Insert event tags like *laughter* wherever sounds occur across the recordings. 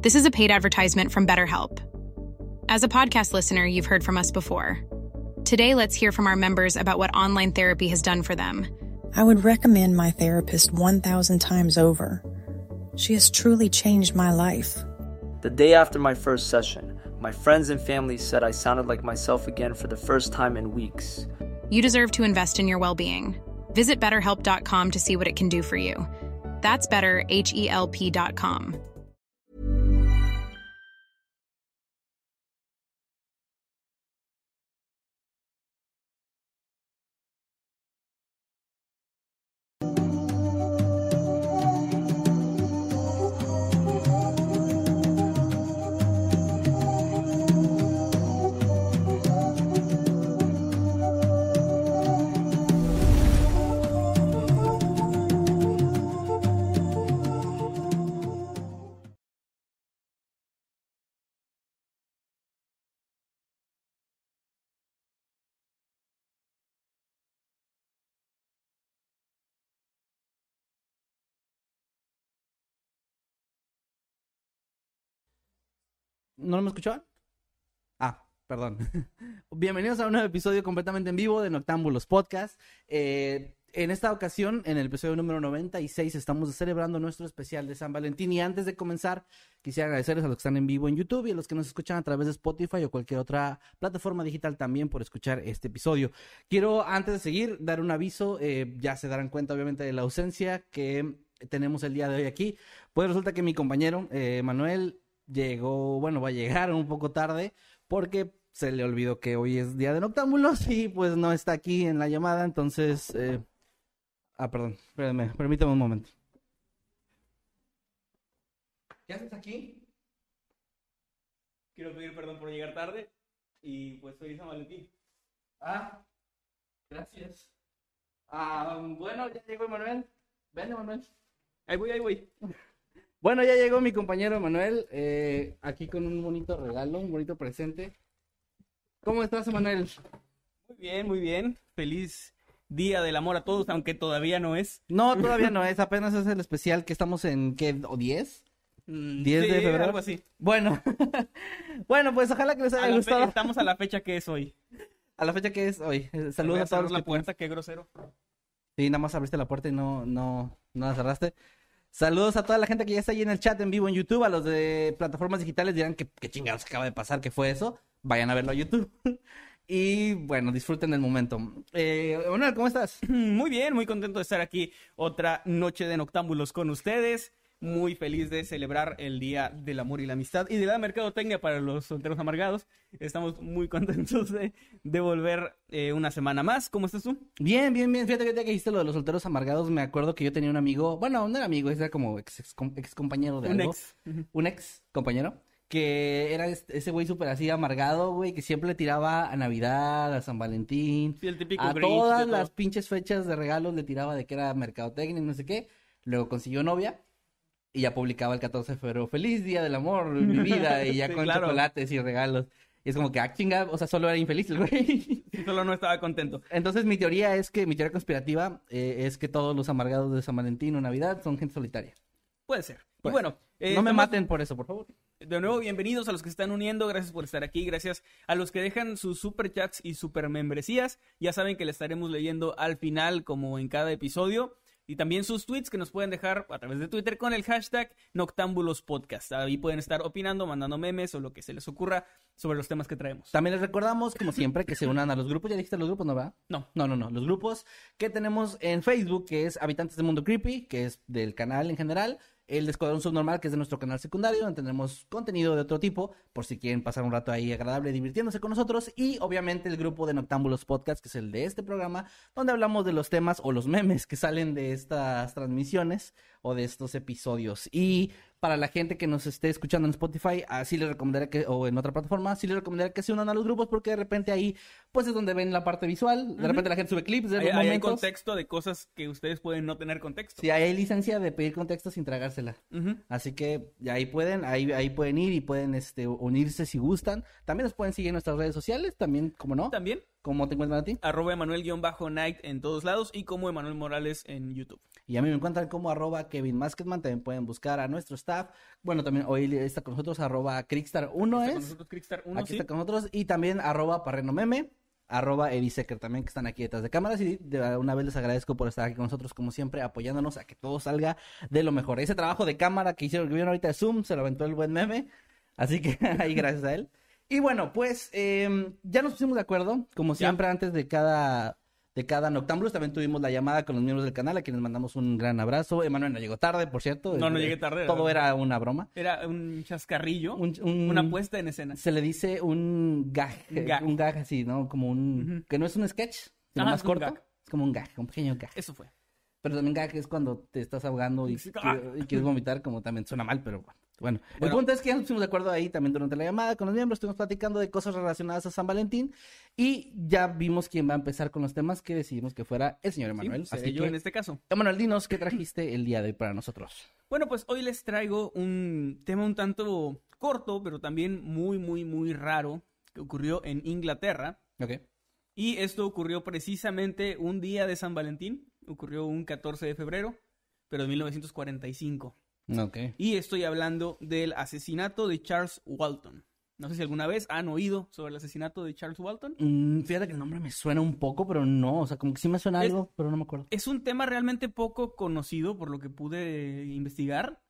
This is a paid advertisement from BetterHelp. As a podcast listener, you've heard from us before. Today, let's hear from our members about what online therapy has done for them. I would recommend my therapist 1,000 times over. She has truly changed my life. The day after my first session, my friends and family said I sounded like myself again for the first time in weeks. You deserve to invest in your well being. Visit betterhelp.com to see what it can do for you. That's better, H E L P.com. ¿No me escuchaban? Ah, perdón. *laughs* Bienvenidos a un nuevo episodio completamente en vivo de Noctámbulos Podcast. Eh, en esta ocasión, en el episodio número 96, estamos celebrando nuestro especial de San Valentín. Y antes de comenzar, quisiera agradecerles a los que están en vivo en YouTube y a los que nos escuchan a través de Spotify o cualquier otra plataforma digital también por escuchar este episodio. Quiero, antes de seguir, dar un aviso. Eh, ya se darán cuenta, obviamente, de la ausencia que tenemos el día de hoy aquí. Pues resulta que mi compañero, eh, Manuel, llegó, bueno, va a llegar un poco tarde porque se le olvidó que hoy es día de noctámbulos *laughs* y pues no está aquí en la llamada, entonces... Eh... Ah, perdón, espérenme, permítame un momento. ¿Qué haces aquí? Quiero pedir perdón por llegar tarde y pues soy San Valentín. Ah, gracias. Ah, bueno, ya llegó Manuel. Ven, Manuel. Ahí voy, ahí voy. Bueno, ya llegó mi compañero Manuel, eh, aquí con un bonito regalo, un bonito presente. ¿Cómo estás, Manuel? Muy bien, muy bien. Feliz Día del Amor a todos, aunque todavía no es. No, *laughs* todavía no es, apenas es el especial que estamos en, ¿qué? ¿O 10? Mm, 10 sí, de febrero. Algo así. Bueno, *laughs* bueno, pues ojalá que les haya gustado. estamos a la fecha que es hoy. A la fecha que es hoy. Eh, Saludos a todos la que puerta, qué grosero. Sí, nada más abriste la puerta y no, no, no la cerraste. Saludos a toda la gente que ya está ahí en el chat en vivo en YouTube. A los de plataformas digitales dirán que chingados acaba de pasar, que fue eso. Vayan a verlo a YouTube. *laughs* y bueno, disfruten del momento. Eh, ¿cómo estás? *clears throat* Muy bien, muy contento de estar aquí otra noche de noctámbulos con ustedes. Muy feliz de celebrar el Día del Amor y la Amistad y de la Mercadotecnia para los solteros amargados. Estamos muy *laughs* contentos de, de volver eh, una semana más. ¿Cómo estás tú? Bien, bien, bien. Fíjate que ahorita que dijiste lo de los solteros amargados, me acuerdo que yo tenía un amigo, bueno, no era amigo, era como ex, ex, ex compañero de Un algo. ex. un ex compañero que era es- ese güey súper así amargado, güey, que siempre le tiraba a Navidad, a San Valentín, Sí, el típico a Grinch todas las pinches fechas de regalos le tiraba de que era mercadotecnia y no sé qué. Luego consiguió novia y ya publicaba el 14 de febrero, feliz día del amor, mi vida, y ya *laughs* Sí, con claro. chocolates y regalos. Y es como que, ah, chinga, o sea, solo era infeliz el güey. *laughs* Sí, solo no estaba contento. Entonces mi teoría es que, mi teoría conspirativa eh, es que todos los amargados de San Valentín o Navidad son gente solitaria. Puede ser. Y Pues, bueno, eh, no me estamos- maten por eso, por favor. De nuevo, bienvenidos a los que se están uniendo, gracias por estar aquí, gracias a los que dejan sus super chats y super membresías. Ya saben que le estaremos leyendo al final, como en cada episodio. Y también sus tweets que nos pueden dejar a través de Twitter con el hashtag Noctámbulos Podcast. Ahí pueden estar opinando, mandando memes o lo que se les ocurra sobre los temas que traemos. También les recordamos, como siempre, que se unan a los grupos. ¿Ya dijiste los grupos, no va? No. No, no, no. Los grupos que tenemos en Facebook, que es Habitantes del Mundo Creepy, que es del canal en general. El de Escuadrón Subnormal, que es de nuestro canal secundario, donde tenemos contenido de otro tipo, por si quieren pasar un rato ahí agradable divirtiéndose con nosotros. Y obviamente el grupo de Noctámbulos Podcast, que es el de este programa, donde hablamos de los temas o los memes que salen de estas transmisiones o de estos episodios. Y para la gente que nos esté escuchando en Spotify, así les recomendaría que, o en otra plataforma, sí les recomendaría que se unan a los grupos porque de repente ahí, pues es donde ven la parte visual, de repente la gente sube clips de Ahí, los ahí hay contexto de cosas que ustedes pueden no tener contexto. Sí, ahí hay licencia de pedir contexto sin tragársela. Así que ahí pueden, ahí, ahí pueden ir y pueden este, unirse si gustan. También nos pueden seguir en nuestras redes sociales, también, como no, También. ¿Cómo te encuentran a ti? Arroba Emanuel-Night en todos lados y como Emanuel Morales en YouTube. Y a mí me encuentran como arroba Kevin Masketman. También pueden buscar a nuestro staff. Bueno, también hoy está con nosotros arroba Crickstar1 Está con es. nosotros Crickstar 1, aquí sí. está con nosotros. Y también arroba Parreno Meme. Arroba también que están aquí detrás de cámaras. Y de una vez les agradezco por estar aquí con nosotros como siempre apoyándonos a que todo salga de lo mejor. Ese trabajo de cámara que hicieron, que vieron ahorita de Zoom, se lo aventó el buen meme. Así que *laughs* ahí gracias a él. Y bueno, pues eh, ya nos pusimos de acuerdo, como Ya. siempre antes de cada de cada Noctámbulos. También tuvimos la llamada con los miembros del canal, a quienes mandamos un gran abrazo. Emanuel no llegó tarde, por cierto. No, no Eh, llegué tarde, Todo era una broma. Era un chascarrillo, Un- un- una puesta en escena. Se le dice un gag, Gag. un gag así, ¿no? Como un... Que no es un sketch, sino Ajá, más es corto. gag. Es como un gag, un pequeño gag. Eso fue. Pero también gag es cuando te estás ahogando y, quiere- y quieres vomitar, como también suena mal, pero bueno. Bueno, el Bueno. punto es que ya nos pusimos de acuerdo ahí también durante la llamada con los miembros, estuvimos platicando de cosas relacionadas a San Valentín y ya vimos quién va a empezar con los temas que decidimos que fuera el señor Emanuel. Sí, Así yo que, en este caso. Emanuel, dinos qué trajiste el día de hoy para nosotros. Bueno, pues hoy les traigo un tema un tanto corto, pero también muy, muy, muy raro, que ocurrió en Inglaterra. Ok. Y esto ocurrió precisamente un día de San Valentín, ocurrió un 14 de febrero, pero de 1945. Ok. Y estoy hablando del asesinato de Charles Walton. No sé si alguna vez han oído sobre el asesinato de Charles Walton. Mm, fíjate que el nombre me suena un poco, pero no, o sea, como que sí me suena Es- algo, pero no me acuerdo. Es un tema realmente poco conocido por lo que pude investigar.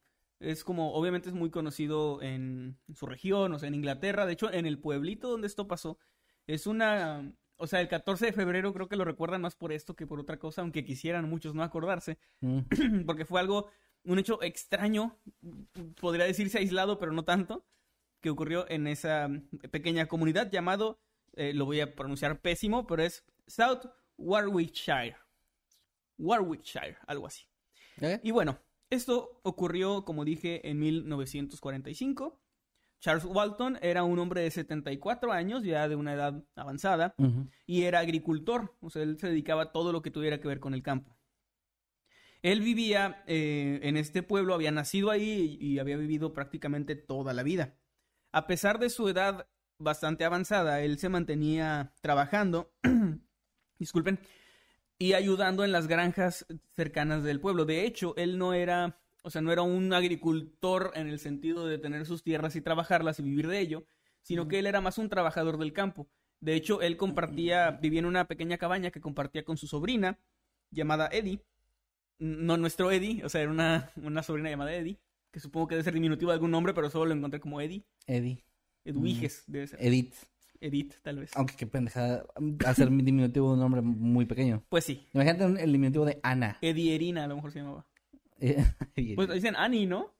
Es como, obviamente es muy conocido en su región, o sea, en Inglaterra. De hecho, en el pueblito donde esto pasó, es una... O sea, el 14 de febrero creo que lo recuerdan más por esto que por otra cosa, aunque quisieran muchos no acordarse. Mm. *clears throat* porque fue algo, un hecho extraño, podría decirse aislado, pero no tanto, que ocurrió en esa pequeña comunidad llamado, eh, lo voy a pronunciar pésimo, pero es South Warwickshire. Warwickshire, algo así. ¿Eh? Y bueno, esto ocurrió, como dije, en 1945. Charles Walton era un hombre de 74 años, ya de una edad avanzada, y era agricultor, o sea, él se dedicaba a todo lo que tuviera que ver con el campo. Él vivía eh, en este pueblo, había nacido ahí y, había vivido prácticamente toda la vida. A pesar de su edad bastante avanzada, él se mantenía trabajando, *clears throat* disculpen, y ayudando en las granjas cercanas del pueblo. De hecho, él no era, o sea, no era un agricultor en el sentido de tener sus tierras y trabajarlas y vivir de ello, sino que él era más un trabajador del campo. De hecho, él compartía, vivía en una pequeña cabaña que compartía con su sobrina, llamada Eddie. No nuestro Eddie, o sea, era una, una sobrina llamada Eddie, que supongo que debe ser diminutivo de algún nombre, pero solo lo encontré como Eddie. Eddie. Edwiges, debe ser. Edith. Edith, tal vez. Aunque qué pendejada hacer mi diminutivo de un nombre muy pequeño. Pues sí. Imagínate el diminutivo de Ana. Eddie Erina, a lo mejor se llamaba. *laughs* Eh, Pues dicen Annie, ¿no?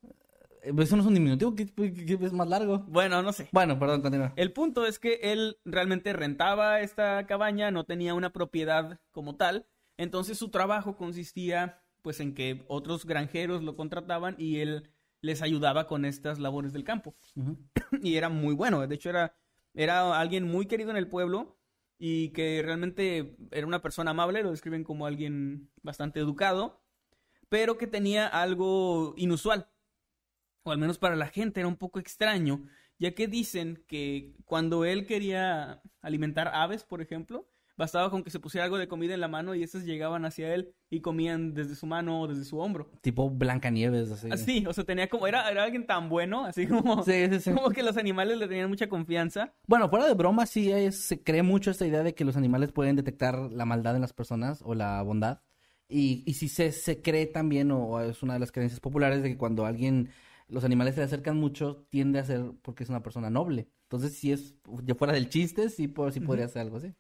Pues eso no es un diminutivo, ¿qué, qué- qué es más largo? Bueno, no sé. Bueno, perdón, continúa. El punto es que él realmente rentaba esta cabaña, no tenía una propiedad como tal, entonces su trabajo consistía pues en que otros granjeros lo contrataban y él les ayudaba con estas labores del campo. *clears throat* Y era muy bueno, de hecho era, era alguien muy querido en el pueblo y que realmente era una persona amable, lo describen como alguien bastante educado, pero que tenía algo inusual, o al menos para la gente era un poco extraño, ya que dicen que cuando él quería alimentar aves, por ejemplo, bastaba con que se pusiera algo de comida en la mano y estas llegaban hacia él y comían desde su mano o desde su hombro. Tipo Blancanieves, así. Así, o sea, tenía como, era, era alguien tan bueno, así como, Sí, sí, sí. como que los animales le tenían mucha confianza. Bueno, fuera de broma, sí es- se cree mucho esta idea de que los animales pueden detectar la maldad en las personas o la bondad. Y, y sí se, se cree también, o, o es una de las creencias populares, de que cuando alguien, los animales se le acercan mucho, tiende a ser porque es una persona noble. Entonces, si es ya fuera del chiste, sí, po- sí podría ser algo así.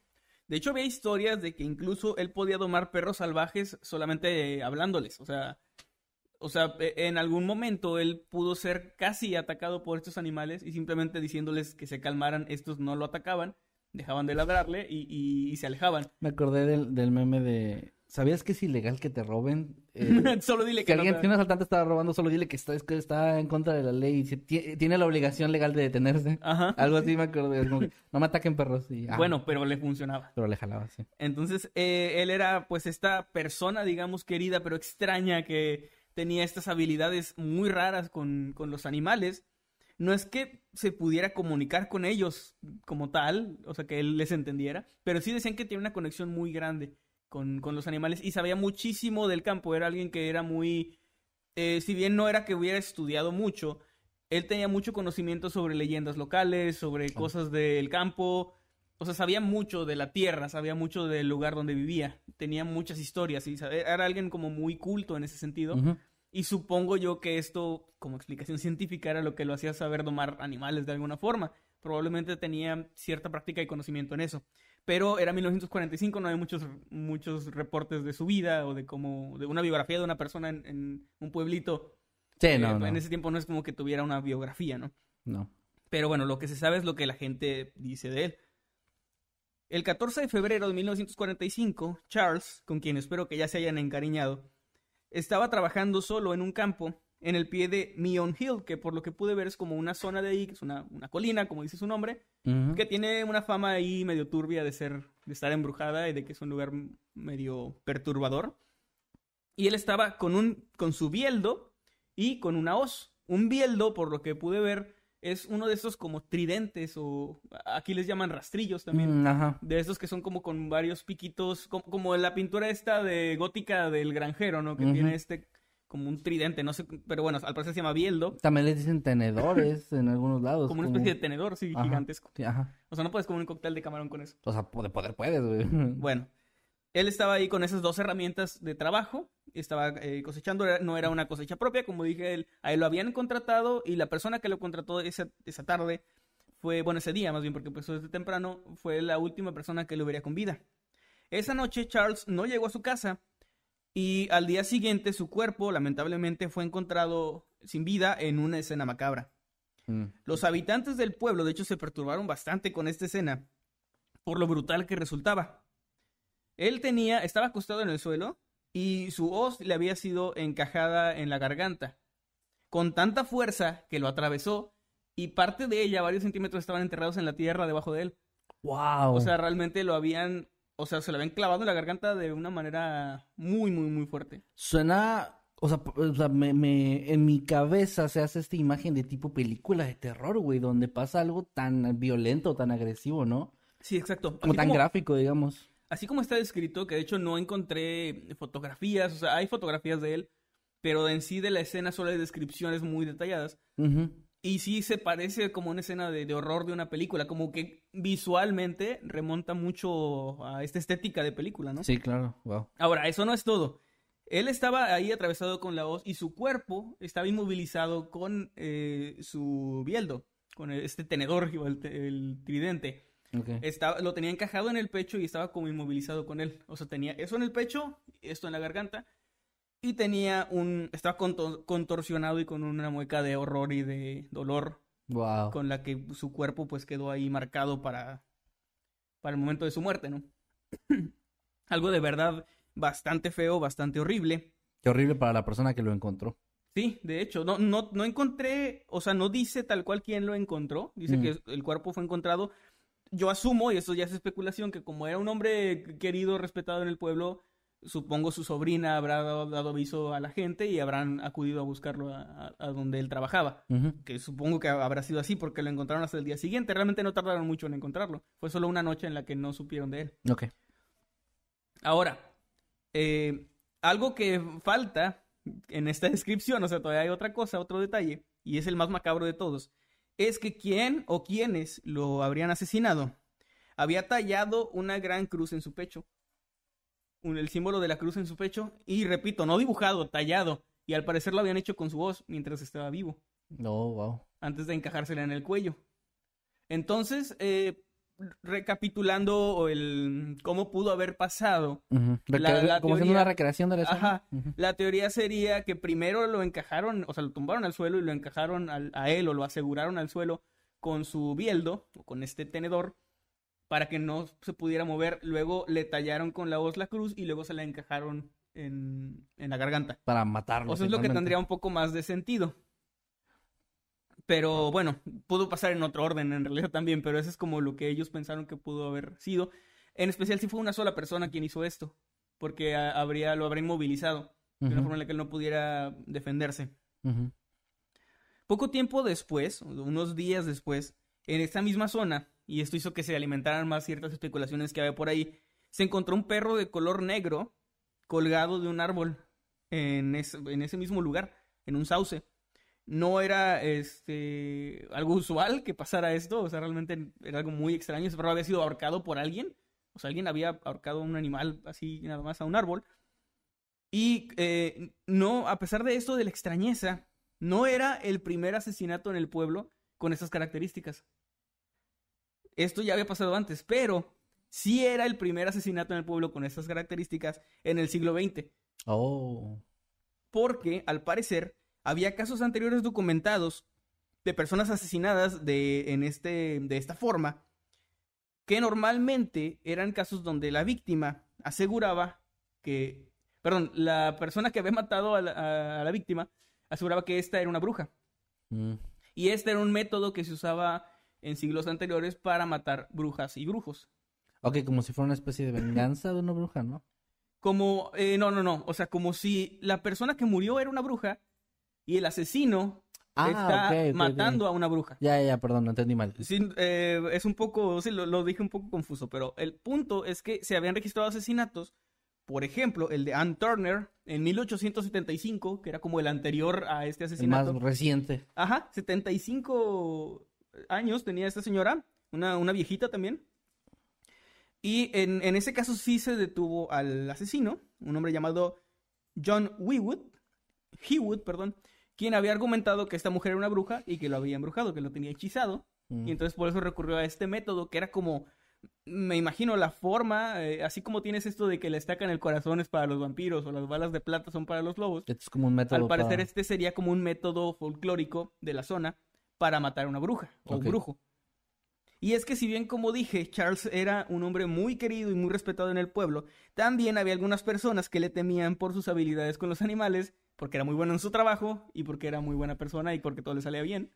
De hecho, había historias de que incluso él podía domar perros salvajes solamente hablándoles. O sea, o sea, e- en algún momento él pudo ser casi atacado por estos animales y simplemente diciéndoles que se calmaran, estos no lo atacaban, dejaban de ladrarle y, y- y se alejaban. Me acordé del, del meme de... ¿Sabías que es ilegal que te roben? *laughs* Eh, Solo dile Si que no alguien, te- si un asaltante está robando, solo dile que está, es que está en contra de la ley y si ti- tiene la obligación legal de detenerse. Ajá. *laughs* Algo así me como que, no me ataquen perros. Y, ah, Bueno, pero le funcionaba. Pero le jalaba, sí. Entonces, eh, él era pues esta persona, digamos, querida, pero extraña, que tenía estas habilidades muy raras con, con los animales. no es que se pudiera comunicar con ellos como tal, o sea, que él les entendiera, pero sí decían que tiene una conexión muy grande con, con los animales y sabía muchísimo del campo. Era alguien que era muy, eh, si bien no era que hubiera estudiado mucho, él tenía mucho conocimiento sobre leyendas locales, sobre cosas del campo. O sea, sabía mucho de la tierra, sabía mucho del lugar donde vivía. Tenía muchas historias y era alguien como muy culto en ese sentido. Y supongo yo que esto, como explicación *laughs* científica, era lo que lo hacía saber domar animales de alguna forma. Probablemente tenía cierta práctica y conocimiento en eso. Pero era 1945, no hay muchos, muchos reportes de su vida o de como de una biografía de una persona en, un pueblito. Sí, Eh, no, no. En ese tiempo no es como que tuviera una biografía, ¿no? No. Pero bueno, lo que se sabe es lo que la gente dice de él. El 14 de febrero de 1945, Charles, con quien espero que ya se hayan encariñado, estaba trabajando solo en un campo en el pie de Meon Hill, que por lo que pude ver es como una zona de ahí, que es una, una colina, como dice su nombre, que tiene una fama ahí medio turbia de ser, de estar embrujada y de que es un lugar medio perturbador. Y él estaba con un, con su bieldo y con una hoz. Un bieldo, por lo que pude ver, es uno de esos como tridentes o aquí les llaman rastrillos también. Mm, ajá. De esos que son como con varios piquitos, como, como la pintura esta de gótica del granjero, ¿no? Que tiene este como un tridente, no sé, pero bueno, al parecer se llama bieldo. También les dicen tenedores en algunos lados. Como una especie de tenedor, sí, Ajá. gigantesco. Sí, ajá. O sea, no puedes comer un cóctel de camarón con eso. O sea, de poder puedes, güey. *laughs* Bueno, él estaba ahí con esas dos herramientas de trabajo, estaba eh, cosechando, no era una cosecha propia, como dije, él, a él lo habían contratado y la persona que lo contrató esa, esa tarde fue, bueno, ese día más bien, porque empezó desde temprano, fue la última persona que lo vería con vida. Esa noche Charles no llegó a su casa y al día siguiente su cuerpo lamentablemente fue encontrado sin vida en una escena macabra. Mm. Los habitantes del pueblo, de hecho, se perturbaron bastante con esta escena por lo brutal que resultaba. Él tenía, estaba acostado en el suelo y su hoz le había sido encajada en la garganta con tanta fuerza que lo atravesó y parte de ella, varios centímetros, estaban enterrados en la tierra debajo de él. Wow. O sea, realmente lo habían, o sea, se lo habían clavado en la garganta de una manera muy, muy, muy fuerte. Suena, o sea, o sea, me, me- en mi cabeza se hace esta imagen de tipo película de terror, güey, donde pasa algo tan violento, tan agresivo, ¿no? Sí, exacto. Como Así tan gráfico, digamos. Así como está descrito, que de hecho no encontré fotografías, o sea, hay fotografías de él, pero en sí de la escena solo hay descripciones muy detalladas. Ujú. Y sí se parece como una escena de, de horror de una película, como que visualmente remonta mucho a esta estética de película, ¿no? Sí, claro, wow. Ahora, eso no es todo. Él estaba ahí atravesado con la hoz y su cuerpo estaba inmovilizado con eh, su bieldo, con este tenedor *laughs* el, el tridente. Ok. Estaba, lo tenía encajado en el pecho y estaba como inmovilizado con él. O sea, tenía eso en el pecho, esto en la garganta. Y tenía un. Estaba conto- contorsionado y con una mueca de horror y de dolor. Wow. Con la que su cuerpo pues quedó ahí marcado para. Para el momento de su muerte, ¿no? *clears throat* Algo de verdad bastante feo, bastante horrible. Qué horrible para la persona que lo encontró. Sí, de hecho, no, no, no encontré, o sea, no dice tal cual quién lo encontró, dice Mm. que el cuerpo fue encontrado. Yo asumo, y eso ya es especulación, que como era un hombre querido, respetado en el pueblo, supongo su sobrina habrá dado, dado aviso a la gente y habrán acudido a buscarlo a, donde él trabajaba. Que supongo que habrá sido así porque lo encontraron hasta el día siguiente. Realmente no tardaron mucho en encontrarlo. Fue solo una noche en la que no supieron de él. Ok. Ahora, eh, algo que falta en esta *laughs* descripción, o sea, todavía hay otra cosa, otro detalle, y es el más macabro de todos, es que quién o quiénes lo habrían asesinado había tallado una gran cruz en su pecho, un- el símbolo de la cruz en su pecho, y repito, no dibujado, tallado, y al parecer lo habían hecho con su voz mientras estaba vivo No, wow. antes de encajársela en el cuello. Entonces, eh, recapitulando el cómo pudo haber pasado. La- la Como teoría- una recreación de la escena. Ajá. La teoría sería que primero lo encajaron, o sea, lo tumbaron al suelo y lo encajaron al- a él o lo aseguraron al suelo con su bieldo o con este tenedor para que no se pudiera mover. Luego le tallaron con la hoz la cruz y luego se la encajaron en, en la garganta. Para matarlo. O sea, es lo que tendría un poco más de sentido. Pero bueno, pudo pasar en otro orden en realidad también, pero eso es como lo que ellos pensaron que pudo haber sido. En especial si fue una sola persona quien hizo esto, porque habría, lo habría inmovilizado de una forma en la que él no pudiera defenderse. Poco tiempo después, unos días después, en esta misma zona, y esto hizo que se alimentaran más ciertas especulaciones que había por ahí, se encontró un perro de color negro colgado de un árbol en ese, en ese mismo lugar, en un sauce. No era este algo usual que pasara esto, o sea, realmente era algo muy extraño. Ese perro había sido ahorcado por alguien, o sea, alguien había ahorcado a un animal así nada más a un árbol. Y eh, no, a pesar de esto, de la extrañeza, no era el primer asesinato en el pueblo con esas características. Esto ya había pasado antes, pero sí era el primer asesinato en el pueblo con esas características en el siglo XX. Oh. Porque, al parecer, había casos anteriores documentados de personas asesinadas de, en este, de esta forma, que normalmente eran casos donde la víctima aseguraba que, perdón, la persona que había matado a la, a la víctima aseguraba que esta era una bruja. Mm. Y este era un método que se usaba en siglos anteriores para matar brujas y brujos. Ok, como si fuera una especie de venganza de una bruja, ¿no? Como, eh, no, no, no, o sea, como si la persona que murió era una bruja y el asesino Ah, está matando a una bruja. Ya, ya, perdón, no entendí mal. Sí, eh, es un poco, sí, lo, lo dije un poco confuso, pero el punto es que se habían registrado asesinatos, por ejemplo, el de Ann Turner en 1875, que era como el anterior a este El más asesinato. reciente. Ajá, 75 años tenía esta señora, una, una viejita también. Y en, en ese caso sí se detuvo al asesino, un hombre llamado John Wewood, Hewood, perdón, quien había argumentado que esta mujer era una bruja y que lo había embrujado, que lo tenía hechizado. Mm. Y entonces por eso recurrió a este método, que era como, me imagino la forma, eh, así como tienes esto de que le estacan el corazón es para los vampiros o las balas de plata son para los lobos. Esto es como un método. Al parecer para- este sería como un método folclórico de la zona para matar a una bruja o un brujo. Y es que si bien como dije, Charles era un hombre muy querido y muy respetado en el pueblo, también había algunas personas que le temían por sus habilidades con los animales, porque era muy bueno en su trabajo y porque era muy buena persona y porque todo le salía bien.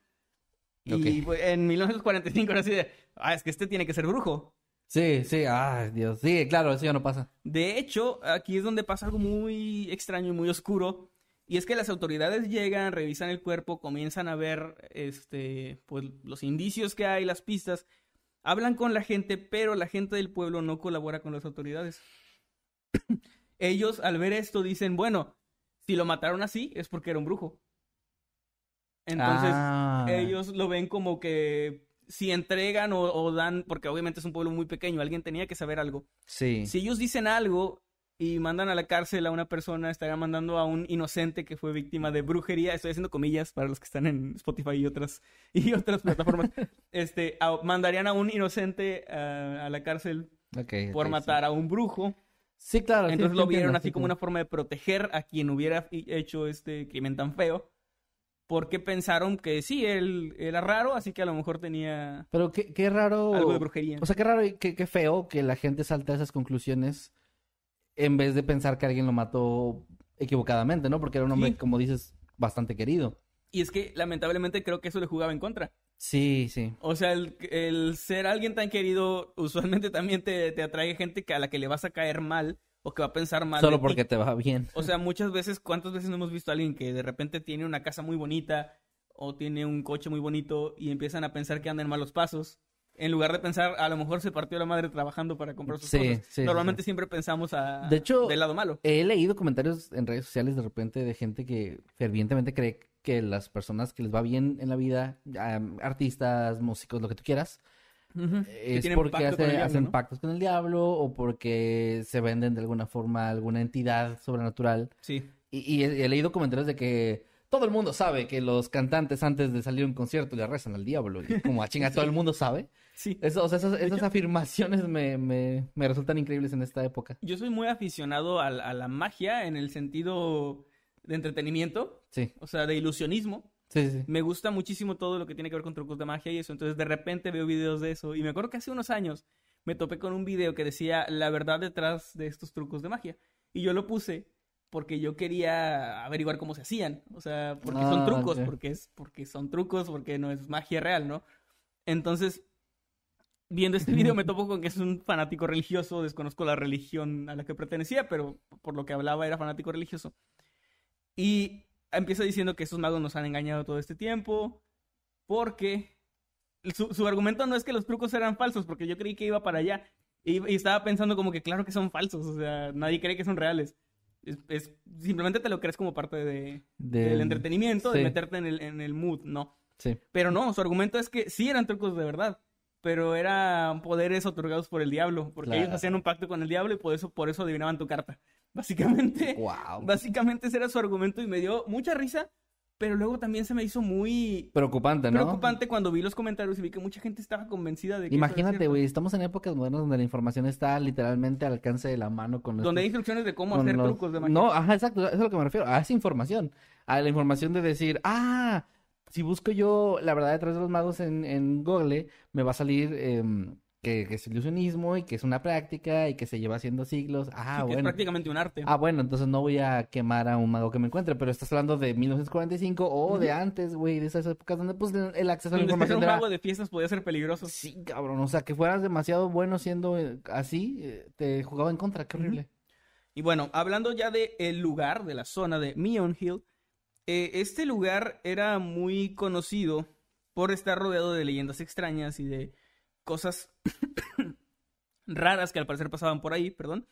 Y pues, en 1945 era así de, ah, es que este tiene que ser brujo. Sí, sí, ay, Dios. Sí, claro, eso ya no pasa. De hecho, aquí es donde pasa algo muy extraño y muy oscuro. Y es que las autoridades llegan, revisan el cuerpo, comienzan a ver este, pues, los indicios que hay, las pistas, hablan con la gente, pero la gente del pueblo no colabora con las autoridades. *clears throat* Ellos, al ver esto, dicen, bueno, si lo mataron así, es porque era un brujo. Entonces, Ah. ellos lo ven como que si entregan o, o dan, porque obviamente es un pueblo muy pequeño, alguien tenía que saber algo. Sí. Si ellos dicen algo y mandan a la cárcel a una persona, estarían mandando a un inocente que fue víctima de brujería. Estoy haciendo comillas para los que están en Spotify y otras, *laughs* y otras plataformas. *laughs* este, a- mandarían a un inocente a, a la cárcel por matar a un brujo. Sí, claro. Entonces sí lo vieron entiendo, así sí, como una forma de proteger a quien hubiera hecho este crimen tan feo. Porque pensaron que sí, él era raro, así que a lo mejor tenía Pero qué, qué raro. algo de brujería. O sea, qué raro y qué, qué feo que la gente salte a esas conclusiones en vez de pensar que alguien lo mató equivocadamente, ¿no? Porque era un hombre, Sí. como dices, bastante querido. y es que lamentablemente creo que eso le jugaba en contra. Sí, sí. O sea, el, el ser alguien tan querido usualmente también te, te atrae gente que a la que le vas a caer mal o que va a pensar mal. Solo de ti. porque te va bien. O sea, *laughs* muchas veces, ¿cuántas veces no hemos visto a alguien que de repente tiene una casa muy bonita o tiene un coche muy bonito y empiezan a pensar que anda en malos pasos? En lugar de pensar, a lo mejor se partió la madre trabajando para comprar sus Sí, cosas. sí, Normalmente sí. siempre pensamos a, De hecho, del lado malo. He leído comentarios en redes sociales de repente de gente que fervientemente cree que las personas que les va bien en la vida, artistas, músicos, lo que tú quieras, es porque pacto con hace- el diablo, hacen ¿no? pactos con el diablo o porque se venden de alguna forma a alguna entidad sobrenatural. Sí. Y, y he, he leído comentarios de que todo el mundo sabe que los cantantes antes de salir a un concierto le rezan al diablo. Y como a chinga, *laughs* todo el mundo sabe. Sí. Eso, o sea, esas, esas hecho- afirmaciones me, me, me resultan increíbles en esta época. Yo soy muy aficionado al- a, la magia en el sentido de entretenimiento, Sí, o sea, de ilusionismo. sí, sí. Me gusta muchísimo todo lo que tiene que ver con trucos de magia y eso. Entonces, de repente veo videos de eso. Y me acuerdo que hace unos años me topé con un video que decía la verdad detrás de estos trucos de magia. Y yo lo puse porque yo quería averiguar cómo se hacían. O sea, porque son Ah, trucos, ok. porque, es, porque son trucos, porque no es magia real, ¿no? Entonces, viendo este video me *laughs* topo con que es un fanático religioso. Desconozco la religión a la que pertenecía, pero por lo que hablaba era fanático religioso. Y empieza diciendo que esos magos nos han engañado todo este tiempo porque su, su argumento no es que los trucos eran falsos, porque yo creí que iba para allá. Y, y estaba pensando como que claro que son falsos, o sea, nadie cree que son reales. Es, es- simplemente te lo crees como parte de, Del- del entretenimiento, de sí. meterte en el, en el mood, ¿no? Sí. Pero no, su argumento es que sí eran trucos de verdad, pero eran poderes otorgados por el diablo, porque Claro. ellos hacían un pacto con el diablo y por eso, por eso adivinaban tu carta. *laughs* Básicamente, Wow. básicamente ese era su argumento y me dio mucha risa, pero luego también se me hizo muy Preocupante, ¿no? preocupante cuando vi los comentarios y vi que mucha gente estaba convencida de que Imagínate, güey, estamos en épocas modernas donde la información está literalmente al alcance de la mano con Donde hay instrucciones de cómo hacer los- trucos de magia. No, ajá, exacto, eso es a lo que me refiero, a esa información, a la información de decir, ah, si busco yo la verdad detrás de los magos en, en Google, me va a salir em, que, que es ilusionismo y que es una práctica y que se lleva haciendo siglos. Ah, Sí, que es bueno. prácticamente un arte. Ah, bueno, entonces no voy a quemar a un mago que me encuentre, pero estás hablando de 1945 o de antes, güey, de esas épocas donde pues el acceso a la información un era... mago de fiestas podía ser peligroso. Sí, cabrón, o sea, que fueras demasiado bueno siendo eh, así, eh, te jugaba en contra, qué horrible. Y bueno, hablando ya del lugar, de la zona de Meon Hill, eh, este lugar era muy conocido por estar rodeado de leyendas extrañas y de cosas *coughs* raras que al parecer pasaban por ahí, perdón,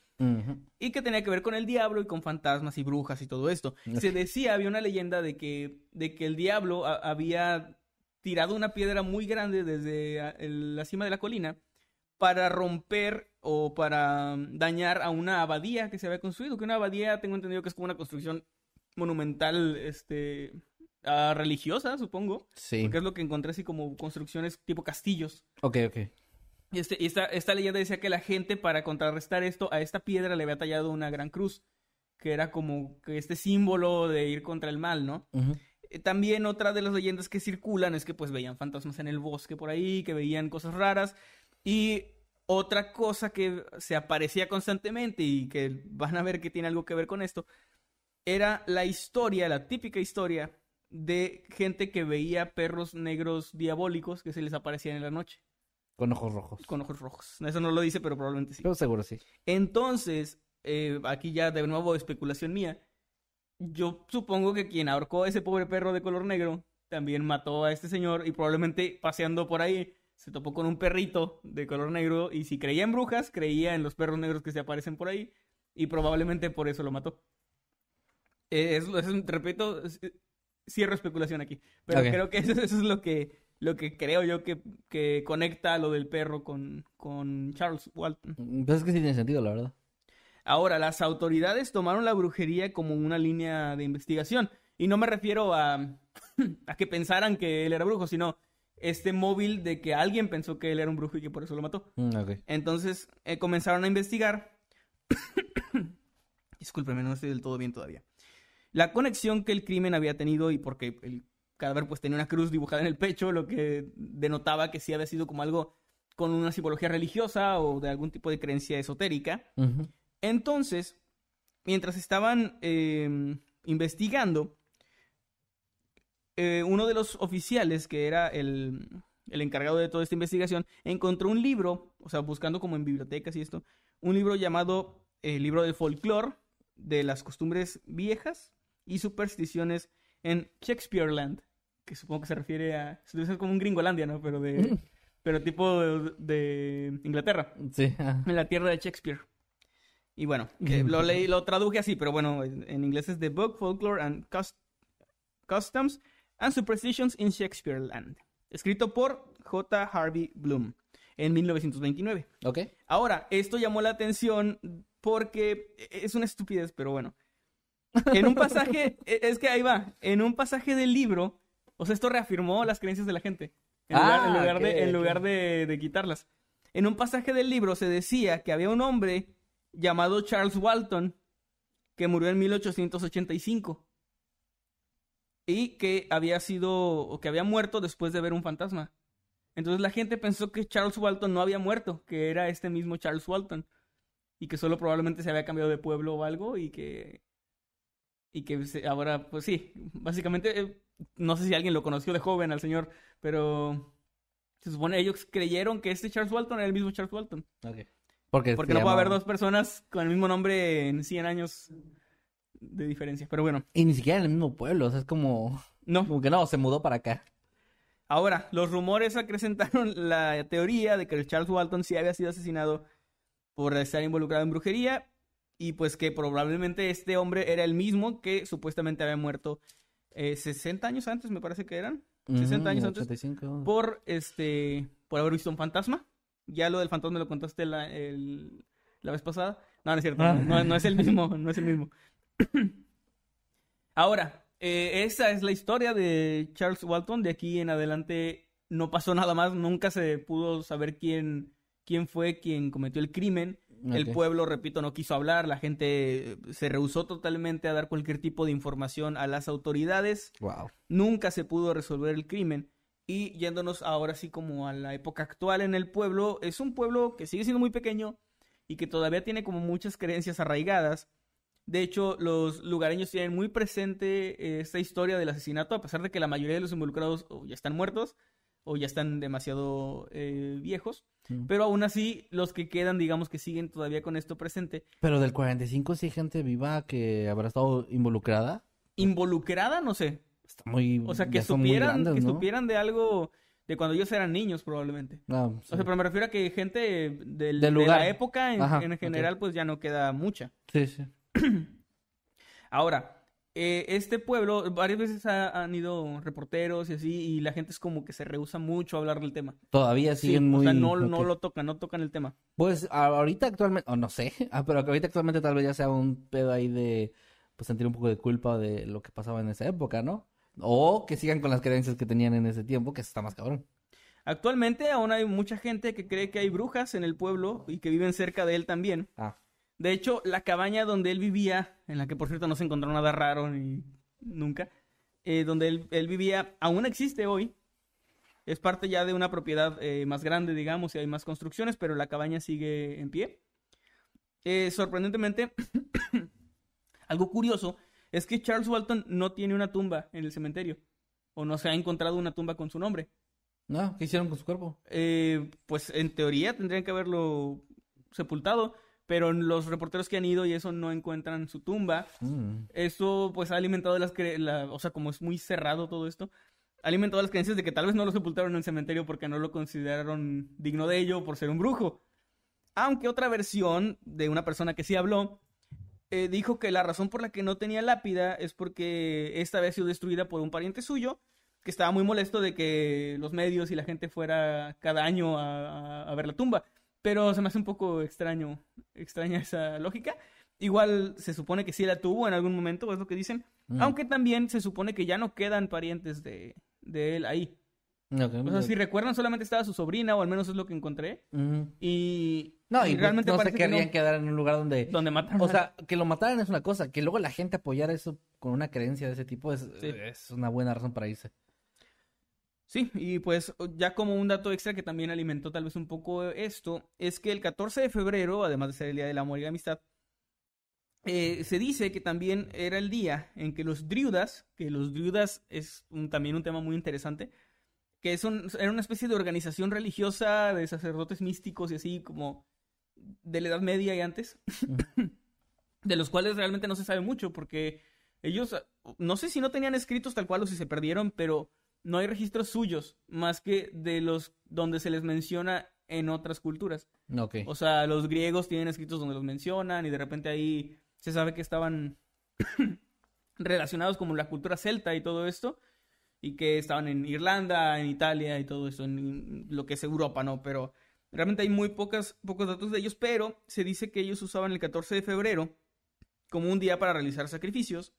y que tenía que ver con el diablo y con fantasmas y brujas y todo esto. Se decía, había una leyenda de que, de que el diablo a- había tirado una piedra muy grande desde a- el- la cima de la colina para romper o para dañar a una abadía que se había construido, que una abadía tengo entendido que es como una construcción monumental, este, ah, religiosa, supongo, Sí. porque es lo que encontré así como construcciones tipo castillos. Ok, ok. Y, este, y esta, esta leyenda decía que la gente, para contrarrestar esto, a esta piedra le había tallado una gran cruz, que era como que este símbolo de ir contra el mal, ¿no? Ujú. Eh, También otra de las leyendas que circulan es que pues veían fantasmas en el bosque por ahí, que veían cosas raras. Y otra cosa que se aparecía constantemente y que van a ver que tiene algo que ver con esto, era la historia, la típica historia de gente que veía perros negros diabólicos que se les aparecían en la noche Con ojos rojos. con ojos rojos. Eso no lo dice, pero probablemente sí. Pero seguro sí. Entonces, eh, aquí ya de nuevo especulación mía, yo supongo que quien ahorcó a ese pobre perro de color negro también mató a este señor y probablemente paseando por ahí se topó con un perrito de color negro y si creía en brujas, creía en los perros negros que se aparecen por ahí y probablemente por eso lo mató. Eh, es, es- repito, es- cierro especulación aquí, pero creo que eso, eso es lo que, lo que creo yo que, que conecta lo del perro con, con Charles Walton. Pues es que sí tiene sentido, la verdad. Ahora, las autoridades tomaron la brujería como una línea de investigación. Y no me refiero a, *clears throat* a que pensaran que él era brujo, sino este móvil de que alguien pensó que él era un brujo y que por eso lo mató. Mm. Entonces eh, comenzaron a investigar. *clears throat* Discúlpeme, no estoy del todo bien todavía. La conexión que el crimen había tenido y porque el cadáver pues tenía una cruz dibujada en el pecho, lo que denotaba que sí había sido como algo con una simbología religiosa o de algún tipo de creencia esotérica. Entonces, mientras estaban eh, investigando, eh, uno de los oficiales, que era el, el encargado de toda esta investigación, encontró un libro, o sea, buscando como en bibliotecas y esto, un libro llamado El libro del folclore de las costumbres viejas y supersticiones en Shakespeareland, que supongo que se refiere a, es como un Gringolandia, ¿no? Pero de, *laughs* pero tipo de- de Inglaterra Sí. ah. en la tierra de Shakespeare. Y bueno, que lo leí, lo traduje así, pero bueno, en inglés es The Book, Folklore and Cus- Customs and Superstitions in Shakespeareland. Escrito por J. Harvey Bloom en 1929. Ok. Ahora, esto llamó la atención porque es una estupidez, pero bueno. En un *laughs* pasaje, e- es que ahí va, en un pasaje del libro, o sea, esto reafirmó las creencias de la gente, en lugar, en Ah, de, en lugar de, de quitarlas. En un pasaje del libro se decía que había un hombre llamado Charles Walton que murió en 1885 y que había sido, o que había muerto después de ver un fantasma. Entonces la gente pensó que Charles Walton no había muerto, que era este mismo Charles Walton. Y que solo probablemente se había cambiado de pueblo o algo y que... Y que ahora, pues sí, básicamente, eh, no sé si alguien lo conoció de joven al señor, pero se supone ellos creyeron que este Charles Walton era el mismo Charles Walton. Ok. Porque, Porque no puede haber dos personas con el mismo nombre en 100 años de diferencia. Pero bueno, Y ni siquiera en el mismo pueblo, o sea, es como... no. Como que no, se mudó para acá. Ahora, los rumores *laughs* acrecentaron la teoría de que el Charles Walton sí había sido asesinado por estar involucrado en brujería y pues que probablemente este hombre era el mismo que supuestamente había muerto eh, 60 años antes, me parece que eran, 60 años antes, 85. por este, por haber visto un fantasma. Ya lo del fantasma lo contaste la, el- la vez pasada. No, no es cierto, Ah. no, no- no es el mismo, no es el mismo. *clears throat* Ahora, eh, esa es la historia de Charles Walton. De aquí en adelante no pasó nada más, nunca se pudo saber quién, quién fue quien cometió el crimen. El pueblo, repito, no quiso hablar, la gente eh, se rehusó totalmente a dar cualquier tipo de información a las autoridades Wow. nunca se pudo resolver el crimen. Y yéndonos ahora sí como a la época actual en el pueblo, es un pueblo que sigue siendo muy pequeño y que todavía tiene como muchas creencias arraigadas. De hecho, los lugareños tienen muy presente eh, esta historia del asesinato, a pesar de que la mayoría de los involucrados o ya están muertos o ya están demasiado eh, viejos. Mm. Pero aún así, los que quedan, digamos que siguen todavía con esto presente. Pero del 45 sí hay gente viva que habrá estado involucrada. Involucrada, no sé. Está muy... O sea, que supieran, grandes, que ¿no? supieran de algo de cuando ellos eran niños, probablemente. Ah, sí. O sea, pero me refiero a que gente del, Del de lugar. la época en, Ajá, en ok. general, pues ya no queda mucha. Sí, sí. *clears throat* Ahora, eh, este pueblo, varias veces ha- han ido reporteros y así, y la gente es como que se rehúsa mucho a hablar del tema. Todavía Sí, siguen muy... O sea, no, no lo tocan, no tocan el tema. Pues ahorita actualmente, o no sé, *laughs* ah, pero ahorita actualmente tal vez ya sea un pedo ahí de pues sentir un poco de culpa de lo que pasaba en esa época, ¿no? O que sigan con las creencias que tenían en ese tiempo, que está más cabrón. Actualmente aún hay mucha gente que cree que hay brujas en el pueblo y que viven cerca de él también. Ah, De hecho, la cabaña donde él vivía, en la que por cierto no se encontró nada raro ni nunca, eh, donde él, él vivía, aún existe hoy. Es parte ya de una propiedad eh, más grande, digamos, y hay más construcciones, pero la cabaña sigue en pie. Eh, sorprendentemente, *coughs* algo curioso es que Charles Walton no tiene una tumba en el cementerio, o no se ha encontrado una tumba con su nombre. no, ¿qué hicieron con su cuerpo? Eh, pues en teoría tendrían que haberlo sepultado, pero los reporteros que han ido y eso no encuentran su tumba. Mm. Esto pues ha alimentado las cre- la- o sea, como es muy cerrado todo esto, ha alimentado las creencias de que tal vez no lo sepultaron en el cementerio porque no lo consideraron digno de ello por ser un brujo. Aunque otra versión de una persona que sí habló eh, dijo que la razón por la que no tenía lápida es porque esta había sido destruida por un pariente suyo que estaba muy molesto de que los medios y la gente fuera cada año a, a- a ver la tumba. Pero se me hace un poco extraño, extraña esa lógica. Igual se supone que sí la tuvo en algún momento, es lo que dicen. Mm. Aunque también se supone que ya no quedan parientes de, de él ahí. O sea, si recuerdan, solamente estaba su sobrina, o al menos es lo que encontré. Mm. Y, No, y, y realmente no se parece que querrían no. quedar en un lugar donde... Donde mataron. O sea, que lo mataran es una cosa, que luego la gente apoyara eso con una creencia de ese tipo es, Sí. es una buena razón para irse. Sí, y pues ya como un dato extra que también alimentó tal vez un poco esto, es que el 14 de febrero, además de ser el Día del Amor y la Amistad, eh, se dice que también era el día en que los driudas, que los driudas es un- también un tema muy interesante, que es un- era una especie de organización religiosa de sacerdotes místicos y así como de la Edad Media y antes, *laughs* de los cuales realmente no se sabe mucho porque ellos, no sé si no tenían escritos tal cual o si se perdieron, pero no hay registros suyos más que de los donde se les menciona en otras culturas. Ok. O sea, los griegos tienen escritos donde los mencionan y de repente ahí se sabe que estaban *coughs* relacionados con la cultura celta y todo esto y que estaban en Irlanda, en Italia y todo eso, en lo que es Europa, ¿no? Pero realmente hay muy pocas, pocos datos de ellos, pero se dice que ellos usaban el 14 de febrero como un día para realizar sacrificios,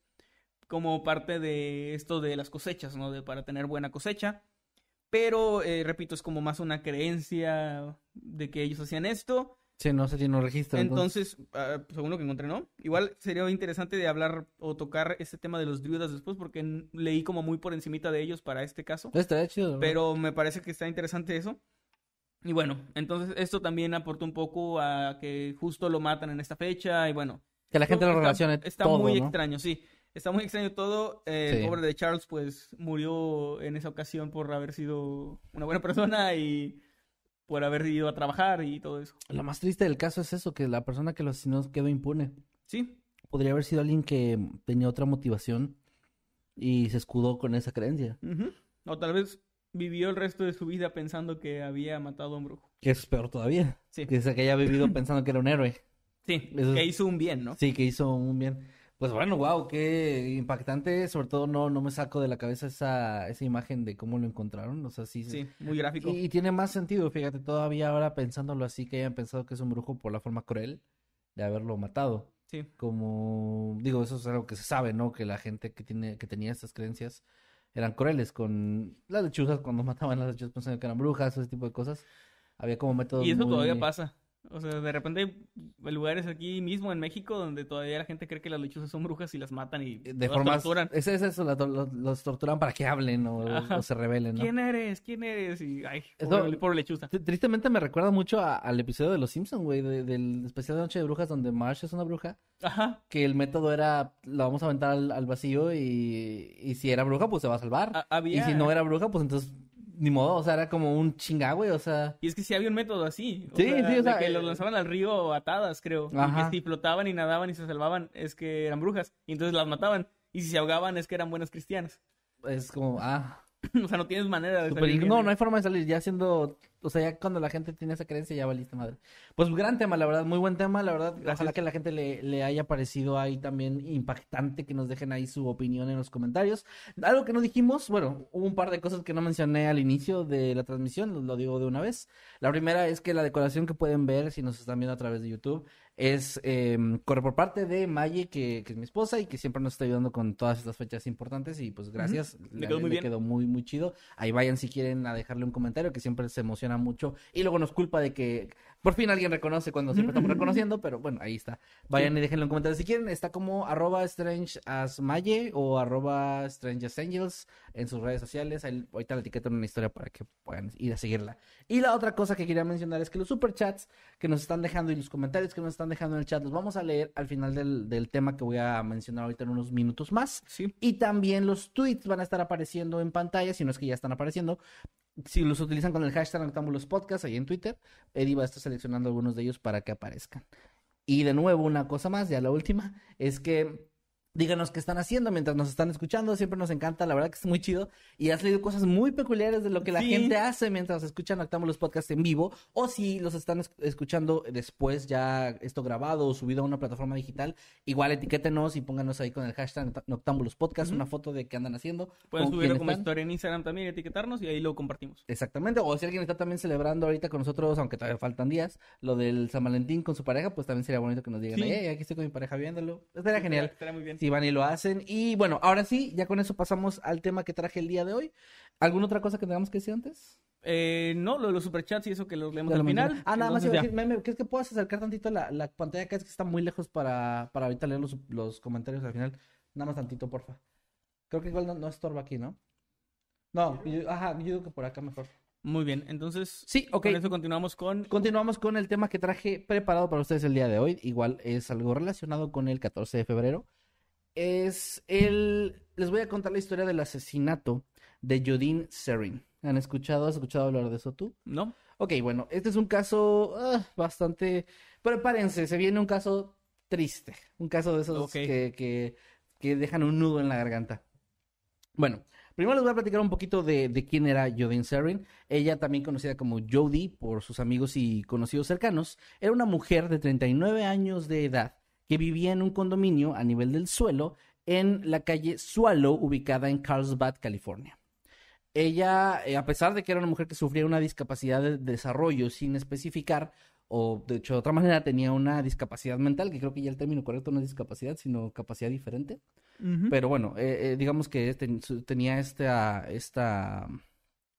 como parte de esto de las cosechas, ¿no? De, para tener buena cosecha. Pero, eh, repito, es como más una creencia de que ellos hacían esto. Sí, no se tiene un registro. Entonces, ah, según lo que encontré, ¿no? Igual sería interesante de hablar o tocar este tema de los druidas después, porque leí como muy por encimita de ellos para este caso. Estaría chido. ¿no? Pero me parece que está interesante eso. Y bueno, entonces esto también aportó un poco a que justo lo matan en esta fecha y bueno. que la gente lo está- relacione Está todo, muy ¿no? extraño, sí. Está muy extraño todo. Eh, Sí. El pobre de Charles, pues, murió en esa ocasión por haber sido una buena persona y por haber ido a trabajar y todo eso. Lo más triste del caso es eso, que la persona que lo asesinó quedó impune. Sí, podría haber sido alguien que tenía otra motivación y se escudó con esa creencia. Ujú. O tal vez vivió el resto de su vida pensando que había matado a un brujo. Que es peor todavía. Sí. Que es que haya vivido pensando que era un héroe. Sí, Eso- que hizo un bien, ¿no? Sí, que hizo un bien. Pues bueno, wow, qué impactante. Sobre todo no, no me saco de la cabeza esa, esa imagen de cómo lo encontraron. O sea, sí. Sí, muy gráfico. Y, y tiene más sentido, fíjate, todavía ahora pensándolo así, que hayan pensado que es un brujo por la forma cruel de haberlo matado. Sí. Como, digo, eso es algo que se sabe, ¿no? Que la gente que tiene, que tenía estas creencias eran crueles con las lechuzas, cuando *laughs* mataban a las lechuzas pensando que eran brujas, ese tipo de cosas. Había como métodos Y eso muy- todavía pasa. O sea, de repente hay lugares aquí mismo en México donde todavía la gente cree que las lechuzas son brujas y las matan y De las formas... torturan. Es, es eso, la- lo- los torturan para que hablen o, se rebelen, ¿no? ¿Quién eres? ¿Quién eres? Y, ay, pobre, pobre lechuza. Tristemente me recuerda mucho a- al episodio de Los Simpson, güey, de- del especial de Noche de Brujas donde Marsh es una bruja. Ajá. que el método era, la vamos a aventar al, al vacío y, y si era bruja, pues se va a salvar. Ha- había- Y si no era bruja, pues entonces, ni modo, o sea, era como un chinga, güey, o sea... Y es que sí había un método así. O Sí, sea, sí, o de sea, que eh, los lanzaban al río atadas, creo. Y Ajá. que si flotaban y nadaban y se salvaban, es que eran brujas. Y entonces las mataban. Y si se ahogaban, es que eran buenas cristianas. Es como, ah, *clears throat* o sea, no tienes manera de súper salir bien No, no hay forma de salir, ya siendo, o sea, ya cuando la gente tiene esa creencia ya valiste madre. Pues gran tema, la verdad, muy buen tema, la verdad, Gracias. ojalá que la gente le, le haya parecido ahí también impactante, que nos dejen ahí su opinión en los comentarios. Algo que no dijimos, bueno, hubo un par de cosas que no mencioné al inicio de la transmisión, lo digo de una vez. La primera es que la decoración que pueden ver si nos están viendo a través de YouTube es eh, corre por parte de Maye, que, que es mi esposa y que siempre nos está ayudando con todas estas fechas importantes y pues gracias. Le quedó muy bien. quedó muy, muy chido. Ahí vayan si quieren a dejarle un comentario, que siempre se emociona mucho. Y luego nos culpa de que por fin alguien reconoce cuando siempre estamos reconociendo, pero bueno, ahí está. Vayan y déjenle un comentario si quieren. Está como arroba strange as Maye o arroba strange as angels en sus redes sociales. Ahí, ahorita la etiqueto en una historia para que puedan ir a seguirla. Y la otra cosa que quería mencionar es que los superchats que nos están dejando y los comentarios que nos están dejando en el chat los vamos a leer al final del, del tema que voy a mencionar ahorita en unos minutos más. Sí. Y también los tweets van a estar apareciendo en pantalla, si no es que ya están apareciendo. Si los utilizan con el hashtag Noctámbulos Podcast ahí en Twitter, Eddie va a estar seleccionando algunos de ellos para que aparezcan. Y de nuevo, una cosa más, ya la última, es que díganos qué están haciendo mientras nos están escuchando. Siempre nos encanta, la verdad que es muy chido. Y has leído cosas muy peculiares de lo que la Sí. gente hace mientras escuchan Noctámbulos Podcast en vivo. O si los están es- escuchando después, ya esto grabado o subido a una plataforma digital, igual etiquétenos y pónganos ahí con el hashtag Noctámbulos Podcast una foto de qué andan haciendo. Pueden subirlo como están. historia en Instagram también y etiquetarnos y ahí lo compartimos. Exactamente, o si alguien está también celebrando ahorita con nosotros, aunque todavía faltan días, lo del San Valentín con su pareja, pues también sería bonito que nos digan, Sí. hey, aquí estoy con mi pareja viéndolo. Estaría genial. Estaría muy bien. Si van y lo hacen. Y bueno, ahora sí, ya con eso pasamos al tema que traje el día de hoy. ¿Alguna otra cosa que tengamos que decir antes? Eh, no, lo de los superchats y eso que los leemos al final. mencioné. Ah, nada más iba a decir, meme, ¿crees que puedas acercar tantito la, la pantalla acá? Es que está muy lejos para, para ahorita leer los, los comentarios al final. Nada más tantito, porfa. Creo que igual no, no estorba aquí, ¿no? No, yo- ajá, yo digo que por acá mejor. Muy bien, entonces Sí, ok. con eso continuamos con... Continuamos con el tema que traje preparado para ustedes el día de hoy. Igual es algo relacionado con el 14 de febrero. Es el... Les voy a contar la historia del asesinato de Jodine Serin. ¿Han escuchado? ¿Has escuchado hablar de eso tú? ¿No? Ok, bueno, este es un caso ah, bastante... Prepárense, se viene un caso triste. Un caso de esos que, que, que dejan un nudo en la garganta. Bueno, primero les voy a platicar un poquito de, de quién era Jodine Serin. Ella, también conocida como Jodie por sus amigos y conocidos cercanos, era una mujer de 39 años de edad que vivía en un condominio a nivel del suelo en la calle Swallow, ubicada en Carlsbad, California. Ella, eh, a pesar de que era una mujer que sufría una discapacidad de desarrollo sin especificar, o de hecho de otra manera tenía una discapacidad mental, que creo que ya el término correcto no es discapacidad, sino capacidad diferente. Pero bueno, eh, eh, digamos que ten- su- tenía esta, esta,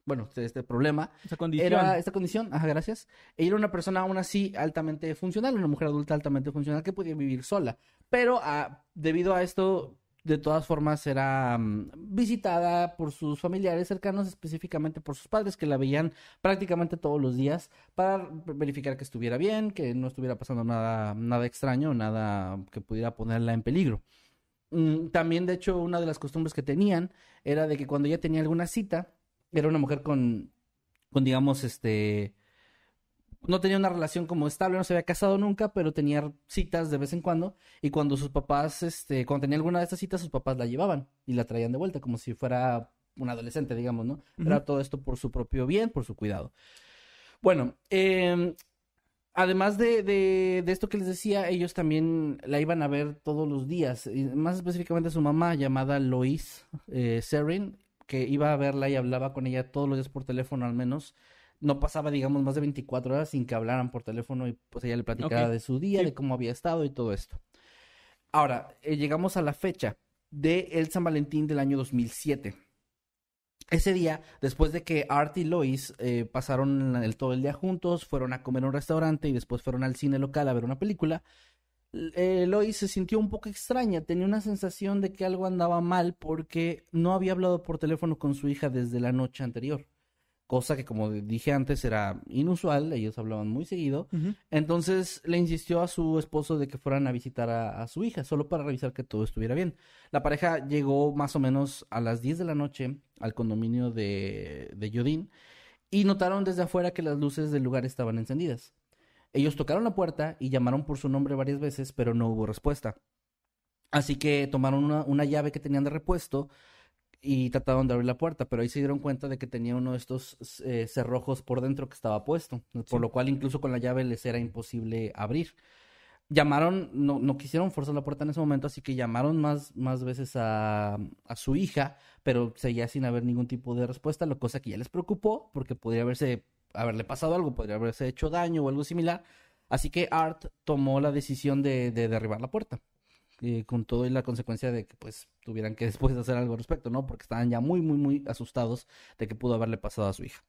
bueno, este, este problema. Esa condición. Era esta condición, ajá, gracias. Ella era una persona aún así altamente funcional, una mujer adulta altamente funcional que podía vivir sola. Pero ah, debido a esto, de todas formas, era mm, visitada por sus familiares cercanos, específicamente por sus padres, que la veían prácticamente todos los días para verificar que estuviera bien, que no estuviera pasando nada, nada extraño, nada que pudiera ponerla en peligro. Mm, También, de hecho, una de las costumbres que tenían era de que cuando ella tenía alguna cita, era una mujer con, con digamos, este, no tenía una relación como estable, no se había casado nunca, pero tenía citas de vez en cuando. Y cuando sus papás, este, cuando tenía alguna de estas citas, sus papás la llevaban y la traían de vuelta, como si fuera un adolescente, digamos, ¿no? Era todo esto por su propio bien, por su cuidado. Bueno, eh, además de, de, de, esto que les decía, ellos también la iban a ver todos los días. Y más específicamente su mamá, llamada Lois eh, Serin, que iba a verla y hablaba con ella todos los días por teléfono al menos. No pasaba, digamos, más de 24 horas sin que hablaran por teléfono y pues ella le platicaba okay. de su día, sí. de cómo había estado y todo esto. Ahora, eh, llegamos a la fecha de el San Valentín del año 2007. Ese día, después de que Art y Lois eh, pasaron el, todo el día juntos, fueron a comer a un restaurante y después fueron al cine local a ver una película, eh, Lois se sintió un poco extraña, tenía una sensación de que algo andaba mal porque no había hablado por teléfono con su hija desde la noche anterior. Cosa que, como dije antes, era inusual, ellos hablaban muy seguido. Uh -huh. Entonces le insistió a su esposo de que fueran a visitar a, a, su hija, solo para revisar que todo estuviera bien. La pareja llegó más o menos a las 10 de la noche al condominio de, de Yodin y notaron desde afuera que las luces del lugar estaban encendidas. Ellos tocaron la puerta y llamaron por su nombre varias veces, pero no hubo respuesta. Así que tomaron una, una llave que tenían de repuesto y trataron de abrir la puerta, pero ahí se dieron cuenta de que tenía uno de estos eh, cerrojos por dentro que estaba puesto, sí. por lo cual incluso con la llave les era imposible abrir. Llamaron, no, no quisieron forzar la puerta en ese momento, así que llamaron más, más veces a, a su hija, pero seguía sin haber ningún tipo de respuesta, lo cosa que ya les preocupó, porque podría haberse, haberle pasado algo, podría haberse hecho daño o algo similar. Así que Art tomó la decisión de, de derribar la puerta eh, con todo y la consecuencia de que pues tuvieran que *laughs* después hacer algo al respecto, ¿no? Porque estaban ya muy, muy, muy asustados de que pudo haberle pasado a su hija.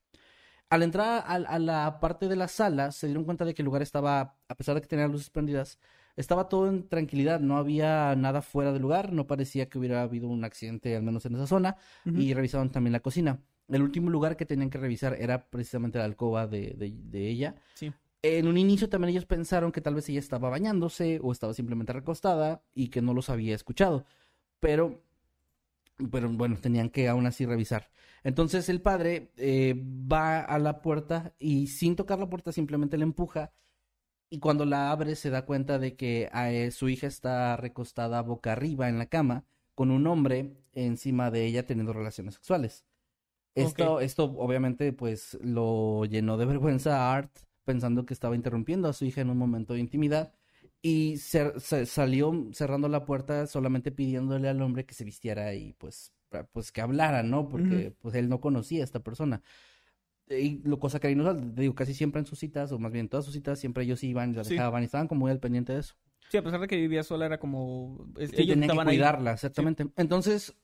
Al entrar a, a, la parte de la sala, se dieron cuenta de que el lugar estaba, a pesar de que tenía luces prendidas, estaba todo en tranquilidad, no había nada fuera del lugar, no parecía que hubiera habido un accidente, al menos en esa zona, uh -huh. y revisaron también la cocina. El último lugar que tenían que revisar era precisamente la alcoba de, de, de ella. Sí en un inicio también ellos pensaron que tal vez ella estaba bañándose o estaba simplemente recostada y que no los había escuchado. Pero, pero bueno, tenían que aún así revisar. Entonces el padre eh, va a la puerta y sin tocar la puerta simplemente la empuja. Y cuando la abre se da cuenta de que eh, su hija está recostada boca arriba en la cama con un hombre encima de ella teniendo relaciones sexuales. Esto, okay. esto obviamente pues lo llenó de *laughs* vergüenza a Art pensando que estaba interrumpiendo a su hija en un momento de intimidad y se, se salió cerrando la puerta solamente pidiéndole al hombre que se vistiera y pues, pues que hablara, ¿no? Porque uh -huh. pues él no conocía a esta persona. Y lo cosa que inusual, digo, casi siempre en sus citas, o más bien todas sus citas, siempre ellos iban y la sí. dejaban y estaban como muy al pendiente de eso. Sí, a pesar de que vivía sola, era como... Sí, ellos tenían que cuidarla, ahí. exactamente. Sí. Entonces,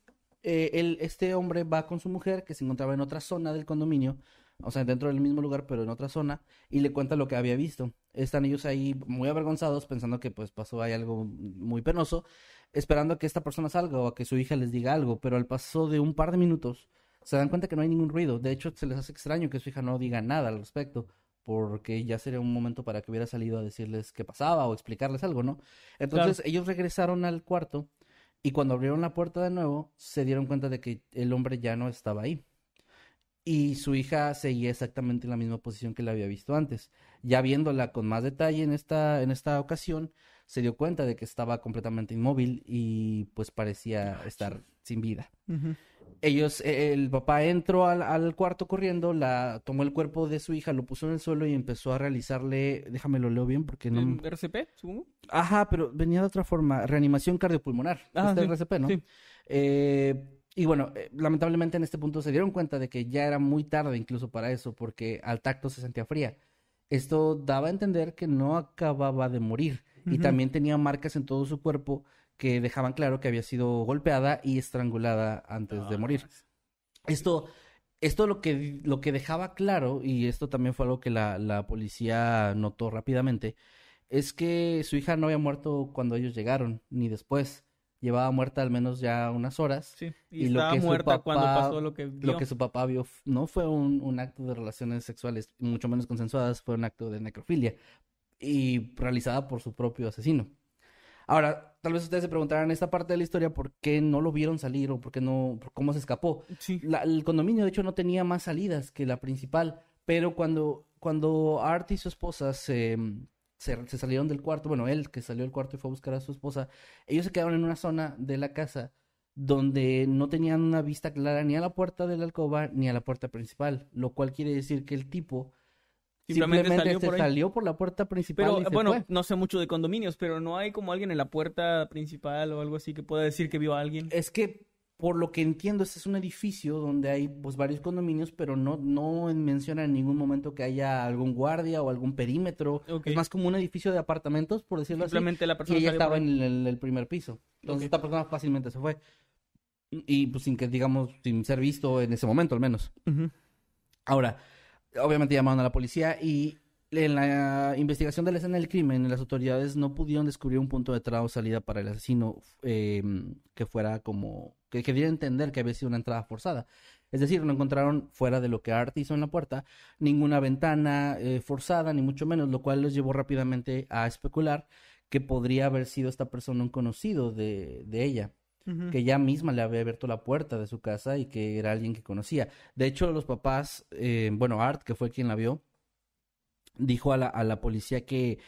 eh, él, este hombre va con su mujer, que se encontraba en otra zona del condominio, o sea, dentro del mismo lugar, pero en otra zona, y le cuenta lo que había visto. Están ellos ahí muy avergonzados, pensando que pues pasó ahí algo muy penoso, esperando a que esta persona salga o a que su hija les diga algo, pero al paso de un par de minutos se dan cuenta que no hay ningún ruido. De hecho, se les hace extraño que su hija no diga nada al respecto, porque ya sería un momento para que hubiera salido a decirles qué pasaba o explicarles algo, ¿no? Entonces claro. ellos regresaron al cuarto y cuando abrieron la puerta de nuevo, se dieron cuenta de que el hombre ya no estaba ahí y su hija seguía exactamente en la misma posición que la había visto antes. Ya viéndola con más detalle en esta, en esta ocasión, se dio cuenta de que estaba completamente inmóvil y pues parecía estar sin vida. Uh -huh. Ellos, el papá entró al, al, cuarto corriendo, la tomó el cuerpo de su hija, lo puso en el suelo y empezó a realizarle, déjame lo leo bien porque no. ¿RCP, supongo? Ajá, pero venía de otra forma, reanimación cardiopulmonar. Ah, este sí, RCP, ¿no? Sí. Eh, y bueno, eh, lamentablemente en este punto se dieron cuenta de que ya era muy tarde incluso para eso, porque al tacto se sentía fría. Esto daba a entender que no acababa de morir uh -huh. y también tenía marcas en todo su cuerpo que dejaban claro que había sido golpeada y estrangulada antes de morir. Esto, esto lo que, lo que dejaba claro, y esto también fue algo que la, la policía notó rápidamente, es que su hija no había muerto cuando ellos llegaron, ni después llevaba muerta al menos ya unas horas. Sí, y, y estaba lo que muerta papá, cuando pasó lo que vio. Lo que su papá vio no fue un, un, acto de relaciones sexuales, mucho menos consensuadas, fue un acto de necrofilia y realizada por su propio asesino. Ahora, tal vez ustedes se preguntarán en esta parte de la historia por qué no lo vieron salir o por qué no, por cómo se escapó. Sí. La, el condominio, de hecho, no tenía más salidas que la principal, pero cuando cuando Art y su esposa se, se, se salieron del cuarto, bueno, él que salió del cuarto y fue a buscar a su esposa, ellos se quedaron en una zona de la casa donde no tenían una vista clara ni a la puerta de la alcoba ni a la puerta principal, lo cual quiere decir que el tipo Simplemente simplemente, salió por ahí. salió por la puerta principal Pero y se bueno, fue. no sé mucho de condominios, pero no hay como alguien en la puerta principal o algo así que pueda decir que vio a alguien. Es que, por lo que entiendo, este es un edificio donde hay pues varios condominios, pero no, no menciona en ningún momento que haya algún guardia o algún perímetro. Ok. Es más como un edificio de apartamentos, por decirlo Simplemente la así. persona Y ella estaba en el, el primer piso. Entonces Ok. esta persona fácilmente se fue. Y pues sin que, digamos, sin ser visto en ese momento al menos. Ujú. Ahora, obviamente llamaron a la policía y en la investigación de la escena del crimen, las autoridades no pudieron descubrir un punto de entrada o salida para el asesino eh, que fuera como, que, que entender que había sido una entrada forzada. Es decir, no encontraron fuera de lo que Art hizo en la puerta ninguna ventana eh, forzada, ni mucho menos, lo cual les llevó rápidamente a especular que podría haber sido esta persona un conocido de, de ella Que ella misma le había abierto la puerta de su casa y que era alguien que conocía. De hecho, los papás, eh, bueno, Art, que fue quien la vio, dijo a la, a la policía que,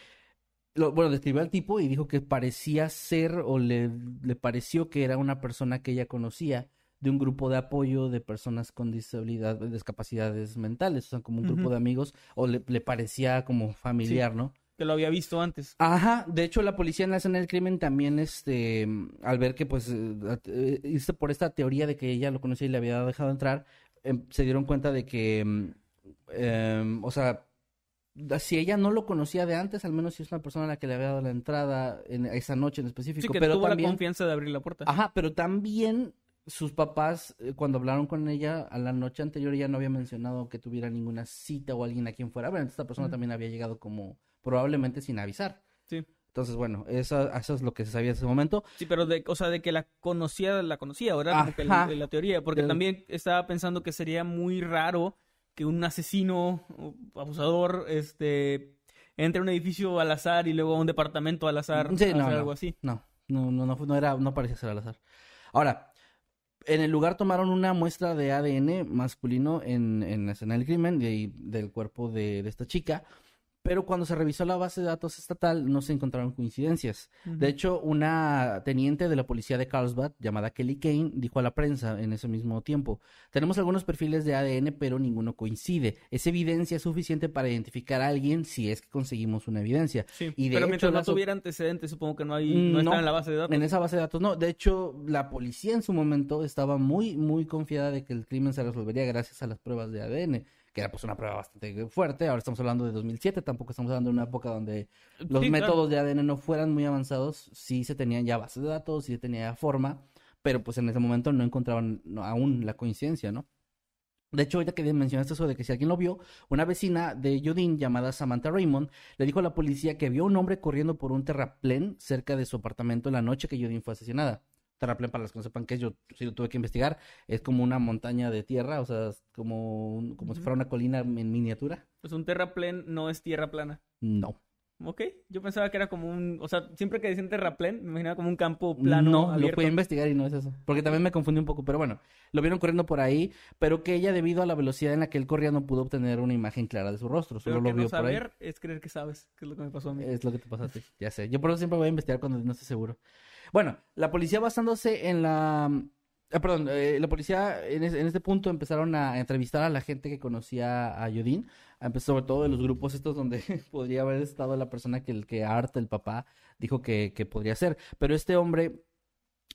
lo- bueno, describió al tipo y dijo que parecía ser o le, le pareció que era una persona que ella conocía de un grupo de apoyo de personas con disabilidad, discapacidades mentales, o sea, como un grupo de amigos, o le, le parecía como familiar, ¿no? Que lo había visto antes. Ajá, de hecho la policía en la escena del crimen también, este, al ver que pues, eh, at- eh, irse por esta teoría de que ella lo conocía y le había dejado entrar, em, se dieron cuenta de que, mm, em, o sea, si ella no lo conocía de antes, al menos si es una persona a la que le había dado la entrada en esa noche en específico, Sí, que pero tuvo también, la confianza de abrir la puerta. ajá, pero también sus papás, eh, cuando hablaron con ella a la noche anterior, ella no había mencionado que tuviera ninguna cita o alguien a quien fuera entonces esta persona también había llegado como probablemente sin avisar. Sí. Entonces, bueno, eso, eso es lo que se sabía en ese momento. Sí, pero de, o sea, de que la conocía, la conocía, ¿verdad? Que Ajá. la, la teoría, porque también estaba pensando que sería muy raro que un asesino abusador, este, entre a un edificio al azar y luego a un departamento al azar, Sí, a no, hacer no, algo así. No, no, no, no, no era, no parecía ser al azar. Ahora, en el lugar tomaron una muestra de ADN masculino en, en la escena del crimen de- del cuerpo de, de esta chica, pero cuando se revisó la base de datos estatal no se encontraron coincidencias. De hecho, una teniente de la policía de Carlsbad, llamada Kelly Kane, dijo a la prensa en ese mismo tiempo, tenemos algunos perfiles de ADN, pero ninguno coincide. Es evidencia suficiente para identificar a alguien si es que conseguimos una evidencia. Sí, Y de pero hecho, mientras no las tuviera antecedentes, supongo que no hay, no, Mm, está no. en la base de datos. En esa base de datos, no. De hecho, la policía en su momento estaba muy, muy confiada de que el crimen se resolvería gracias a las pruebas de ADN, que era pues una prueba bastante fuerte. Ahora estamos hablando de 2007, tampoco estamos hablando de una época donde los Sí, claro. métodos de ADN no fueran muy avanzados. Sí se tenían ya bases de datos, sí se tenía ya forma, pero pues en ese momento no encontraban aún la coincidencia, ¿no? De hecho, ahorita que mencionaste eso de que si alguien lo vio, una vecina de Jodin llamada Samantha Raymond le dijo a la policía que vio un hombre corriendo por un terraplén cerca de su apartamento la noche que Jodin fue asesinada. Terraplén, para los que no sepan qué es, yo sí lo tuve que investigar, es como una montaña de tierra, o sea, es como, un- como si fuera una colina en miniatura. Pues un terraplén no es tierra plana. No. Ok, yo pensaba que era como un, o sea, siempre que decían terraplén, me imaginaba como un campo plano no, lo abierto. a investigar y no es eso. Porque también me confundí un poco, pero bueno, lo vieron corriendo por ahí, pero que ella debido a la velocidad en la que él corría no pudo obtener una imagen clara de su rostro, solo Pero lo que vio no por ahí. saber es creer que sabes, que es lo que me pasó a mí. Es lo que te pasa a ti, ya sé. Yo por eso siempre voy a investigar cuando no estoy seguro. Bueno, la policía basándose en la... ah, perdón, eh, la policía en, es- en este punto empezaron a entrevistar a la gente que conocía a Yodin, sobre todo de los grupos estos donde *laughs* podría haber estado la persona que el que Art, el papá, dijo que, que podría ser. Pero este hombre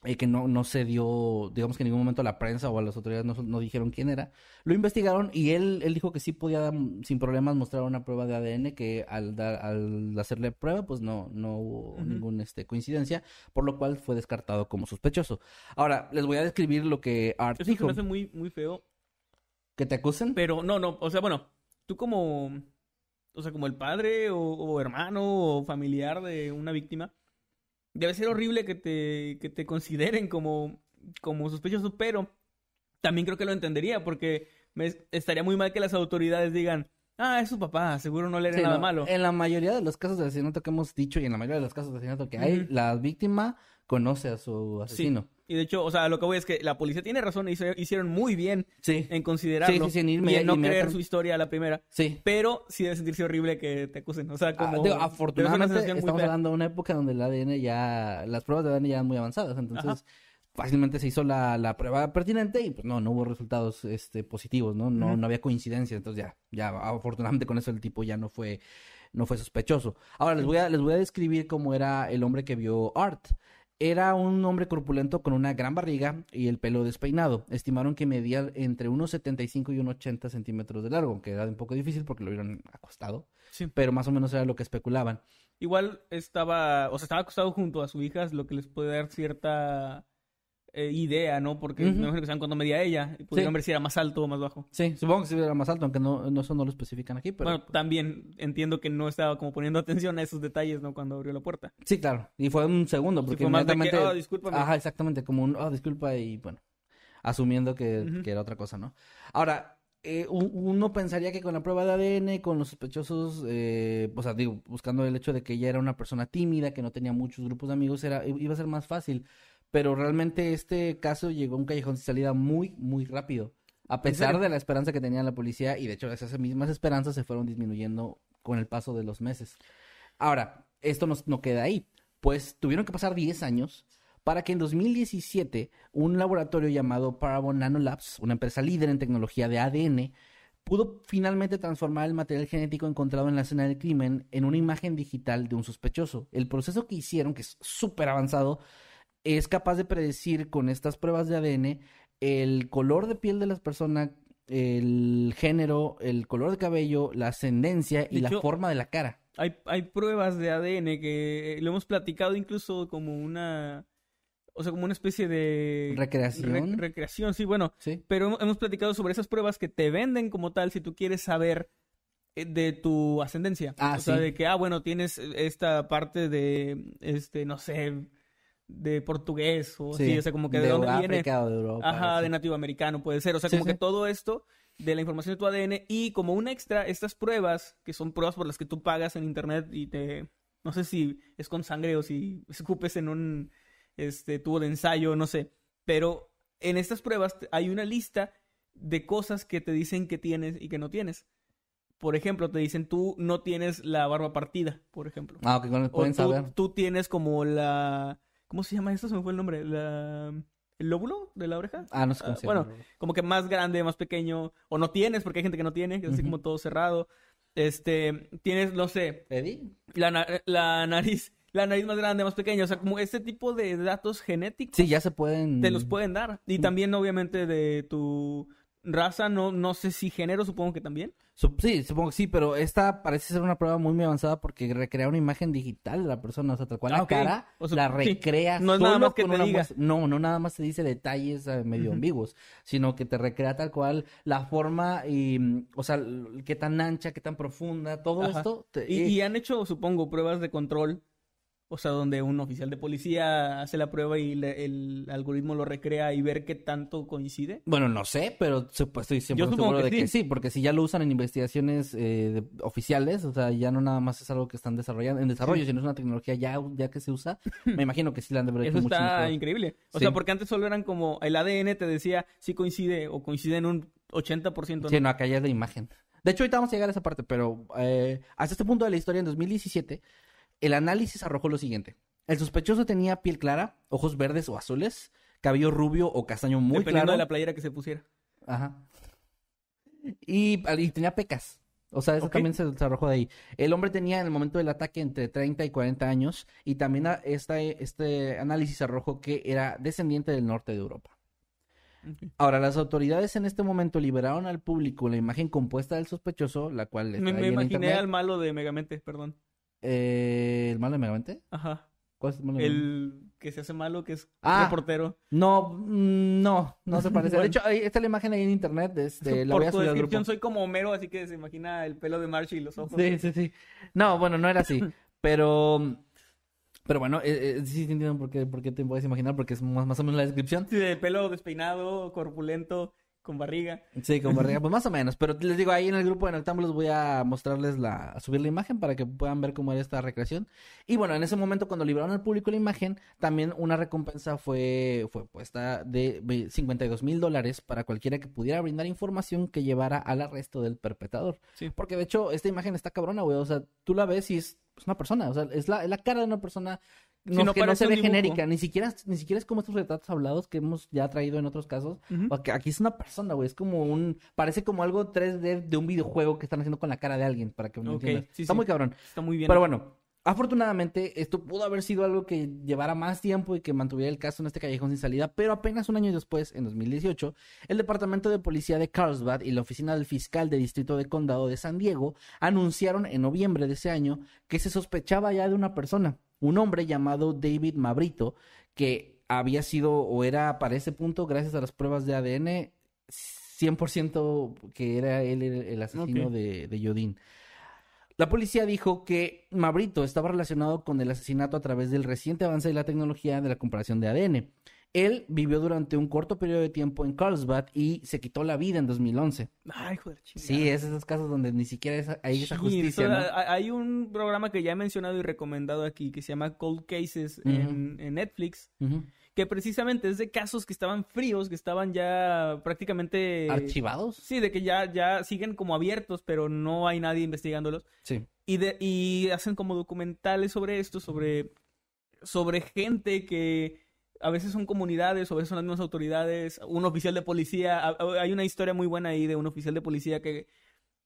eh, que no, no se dio, digamos que en ningún momento a la prensa o a las autoridades no, no dijeron quién era, lo investigaron y él, él dijo que sí podía mm, sin problemas mostrar una prueba de ADN que al, dar, al hacerle prueba pues no, no hubo Ujú. ninguna este, coincidencia, por lo cual fue descartado como sospechoso. Ahora, les voy a describir lo que Art Eso se dijo. me hace muy, muy feo. ¿Que te acusen? Pero no, no, o sea, bueno, tú como, o sea, como el padre o, o hermano o familiar de una víctima, debe ser horrible que te, que te consideren como, como sospechoso, pero también creo que lo entendería porque me estaría muy mal que las autoridades digan, Ah, es su papá, seguro no le era Sí, nada no, malo. En la mayoría de los casos de asesinato que hemos dicho y en la mayoría de los casos de asesinato que hay, la víctima conoce a su asesino. Y de hecho, o sea, lo que voy es que la policía tiene razón, hizo- hicieron muy bien Sí. en considerarlo Sí, sí, y en no creer su historia a la primera. Sí. Pero sí debe sentirse horrible que te acusen. O sea, Ah, como... digo, afortunadamente estamos hablando de una época donde el ADN ya, las pruebas de ADN ya eran muy avanzadas, entonces Ajá. fácilmente se hizo la, la prueba pertinente y pues no, no hubo resultados este, positivos, ¿no? No, no había coincidencia, entonces ya, ya afortunadamente con eso el tipo ya no fue, no fue sospechoso. Ahora les voy a, les voy a describir cómo era el hombre que vio Art. Era un hombre corpulento con una gran barriga y el pelo despeinado. Estimaron que medía entre unos 75 y unos 80 centímetros de largo, que era un poco difícil porque lo vieron acostado, Sí. pero más o menos era lo que especulaban. Igual estaba, o sea, estaba acostado junto a su hija, lo que les puede dar cierta eh, idea, ¿no? Porque Ujú. me imagino que saben cuánto medía ella y pudieron Sí. ver si era más alto o más bajo. Sí, supongo que sí era más alto, aunque no, no, eso no lo especifican aquí, pero... Bueno, también entiendo que no estaba como poniendo atención a esos detalles, ¿no? Cuando abrió la puerta. Sí, claro. Y fue un segundo, Sí, porque fue más de que, inmediatamente... "Ah, discúlpame". Ajá, exactamente, como un, oh, disculpa y bueno, asumiendo que, que era otra cosa, ¿no? Ahora, eh, un- uno pensaría que con la prueba de ADN, con los sospechosos, eh, o sea, digo, buscando el hecho de que ella era una persona tímida, que no tenía muchos grupos de amigos, era, iba a ser más fácil. Pero realmente este caso llegó a un callejón sin salida muy, muy rápido. A pesar de la esperanza que tenía la policía, y de hecho esas mismas esperanzas se fueron disminuyendo con el paso de los meses. Ahora, esto no, no queda ahí, pues tuvieron que pasar 10 años para que en 2017 un laboratorio llamado Parabon Nanolabs, una empresa líder en tecnología de ADN, pudo finalmente transformar el material genético encontrado en la escena del crimen en una imagen digital de un sospechoso. El proceso que hicieron, que es súper avanzado, es capaz de predecir con estas pruebas de ADN el color de piel de las personas, el género, el color de cabello, la ascendencia y De la hecho, forma de la cara. Hay, hay pruebas de ADN que eh, lo hemos platicado incluso como una... O sea, como una especie de... Recreación. re- recreación, sí, bueno. Sí. Pero hemos- platicado sobre esas pruebas que te venden como tal si tú quieres saber eh, de tu ascendencia. Ah, o sea, sí. de que, ah, bueno, tienes esta parte de, este, no sé, de portugués o así, o sea, como que de, dónde viene. O de Europa. Ajá, sí. de nativo americano puede ser. O sea, Sí, como sí. que todo esto de la información de tu ADN y como un extra, estas pruebas, que son pruebas por las que tú pagas en internet y te... No sé si es con sangre o si *laughs* escupes en un este, tubo de ensayo, no sé. Pero en estas pruebas hay una lista de cosas que te dicen que tienes y que no tienes. Por ejemplo, te dicen tú no tienes la barba partida, por ejemplo. Ah, ok, con- O pueden tú, saber. tú tienes como la... ¿Cómo se llama esto? Se me fue el nombre. La... ¿El lóbulo de la oreja? Ah, no sé cómo Ah, se bueno, llama. Como que más grande, más pequeño. O no tienes, porque hay gente que no tiene, que es así como todo cerrado. Este, tienes, no sé, ¿Eddie? la, na- la nariz, la nariz más grande, más pequeña. O sea, como este tipo de datos genéticos Sí, ya se pueden... te los pueden dar. Y Mm. también, obviamente, de tu raza, no, no sé si género, supongo que también. Sí, supongo que sí, pero esta parece ser una prueba muy, muy avanzada porque recrea una imagen digital de la persona, o sea, tal cual Ah, la cara, O sea, la sí. recrea No es solo nada más que te diga. No, no nada más te dice detalles eh, medio ambiguos, sino que te recrea tal cual la forma y, mm, o sea, qué tan ancha, qué tan profunda, todo Ajá. esto. te- Y, eh, y han hecho, supongo, pruebas de control. O sea, donde un oficial de policía hace la prueba y le- el algoritmo lo recrea y ver qué tanto coincide. Bueno, no sé, pero sup- estoy siempre Yo seguro que de que sí. sí, porque si ya lo usan en investigaciones eh, de- oficiales, o sea, ya no nada más es algo que están desarrollando, en desarrollo, sino es una tecnología ya, ya que se usa, *laughs* me imagino que sí la han de hecho Eso mucho está mejor. increíble. O Sí. sea, porque antes solo eran como el ADN te decía si coincide o coincide en un 80%. Sí, ¿no? no, acá ya es la imagen. De hecho, ahorita vamos a llegar a esa parte, pero eh, hasta este punto de la historia, en 2017, el análisis arrojó lo siguiente. El sospechoso tenía piel clara, ojos verdes o azules, cabello rubio o castaño muy Dependiendo claro. de la playera que se pusiera. Ajá. Y, y tenía pecas. O sea, eso también se, arrojó de ahí. El hombre tenía en el momento del ataque entre 30 y 40 años y también esta, este análisis arrojó que era descendiente del norte de Europa. Ahora, las autoridades en este momento liberaron al público la imagen compuesta del sospechoso, la cual está Me, me imaginé al malo de Megamente, perdón. Eh, ¿El malo de Megamente? Ajá. ¿Cuál es el malo de? El que se hace malo, que es Ah. reportero. No, mm, no, no se parece. Bueno. De hecho, ahí está la imagen ahí en internet. Este, *laughs* la Por voy a tu subir al descripción grupo. soy como Homero, así que se imagina el pelo de March y los ojos. Sí, sí, sí. No, bueno, no era así. *laughs* Pero, pero bueno, eh, eh, sí sí entiendo por qué, por qué te puedes imaginar, porque es más, más o menos la descripción. Sí, de pelo despeinado, corpulento, con barriga. Sí, con barriga, *laughs* pues más o menos. Pero les digo, ahí en el grupo de Noctámbulos voy a mostrarles la, a subir la imagen para que puedan ver cómo era esta recreación. Y bueno, en ese momento cuando liberaron al público la imagen, también una recompensa fue, fue puesta de 52 mil dólares para cualquiera que pudiera brindar información que llevara al arresto del perpetrador. Sí. Porque de hecho, esta imagen está cabrona, güey. O sea, tú la ves y es, es una persona. O sea, es la, es la cara de una persona No, no que no se ve genérica, ni siquiera, ni siquiera es como estos retratos hablados que hemos ya traído en otros casos. Porque aquí es una persona, güey, es como un, parece como algo 3D de un videojuego que están haciendo con la cara de alguien, para que me Ok, entiendas. sí, Está sí. muy cabrón. Está muy bien. Pero bueno, afortunadamente esto pudo haber sido algo que llevara más tiempo y que mantuviera el caso en este callejón sin salida, pero apenas un año después, en 2018, el Departamento de Policía de Carlsbad y la Oficina del Fiscal de Distrito de Condado de San Diego anunciaron en noviembre de ese año que se sospechaba ya de una persona, un hombre llamado David Mabrito, que había sido o era para ese punto, gracias a las pruebas de ADN, 100% que era él el, asesino de, de. La policía dijo que Mabrito estaba relacionado con el asesinato a través del reciente avance de la tecnología de la comparación de ADN. Él vivió durante un corto periodo de tiempo en Carlsbad y se quitó la vida en 2011. Ay, joder, chingada. Sí, es esos casos donde ni siquiera es- hay esa Sí, justicia, eso- ¿no? ha- Hay un programa que ya he mencionado y recomendado aquí que se llama Cold Cases en, en Netflix, que precisamente es de casos que estaban fríos, que estaban ya prácticamente... ¿Archivados? Sí, de que ya, ya siguen como abiertos, pero no hay nadie investigándolos. Sí. Y, de, y hacen como documentales sobre esto, sobre, sobre gente que a veces son comunidades, o a veces son las mismas autoridades, un oficial de policía. Hay una historia muy buena ahí de un oficial de policía que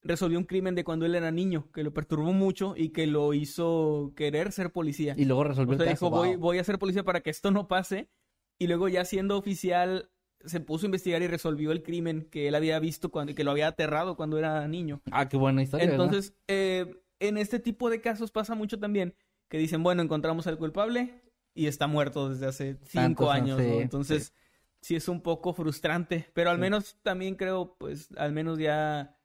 resolvió un crimen de cuando él era niño, que lo perturbó mucho y que lo hizo querer ser policía. Y luego resolvió O sea, el caso. dijo, voy, wow. voy a ser policía para que esto no pase. Y luego ya siendo oficial, se puso a investigar y resolvió el crimen que él había visto cuando, que lo había aterrado cuando era niño. Ah, qué buena historia. Entonces, eh, en este tipo de casos pasa mucho también que dicen, bueno, encontramos al culpable y está muerto desde hace cinco Tantos años, Entonces, sí. es un poco frustrante, pero al menos también creo, pues, al menos ya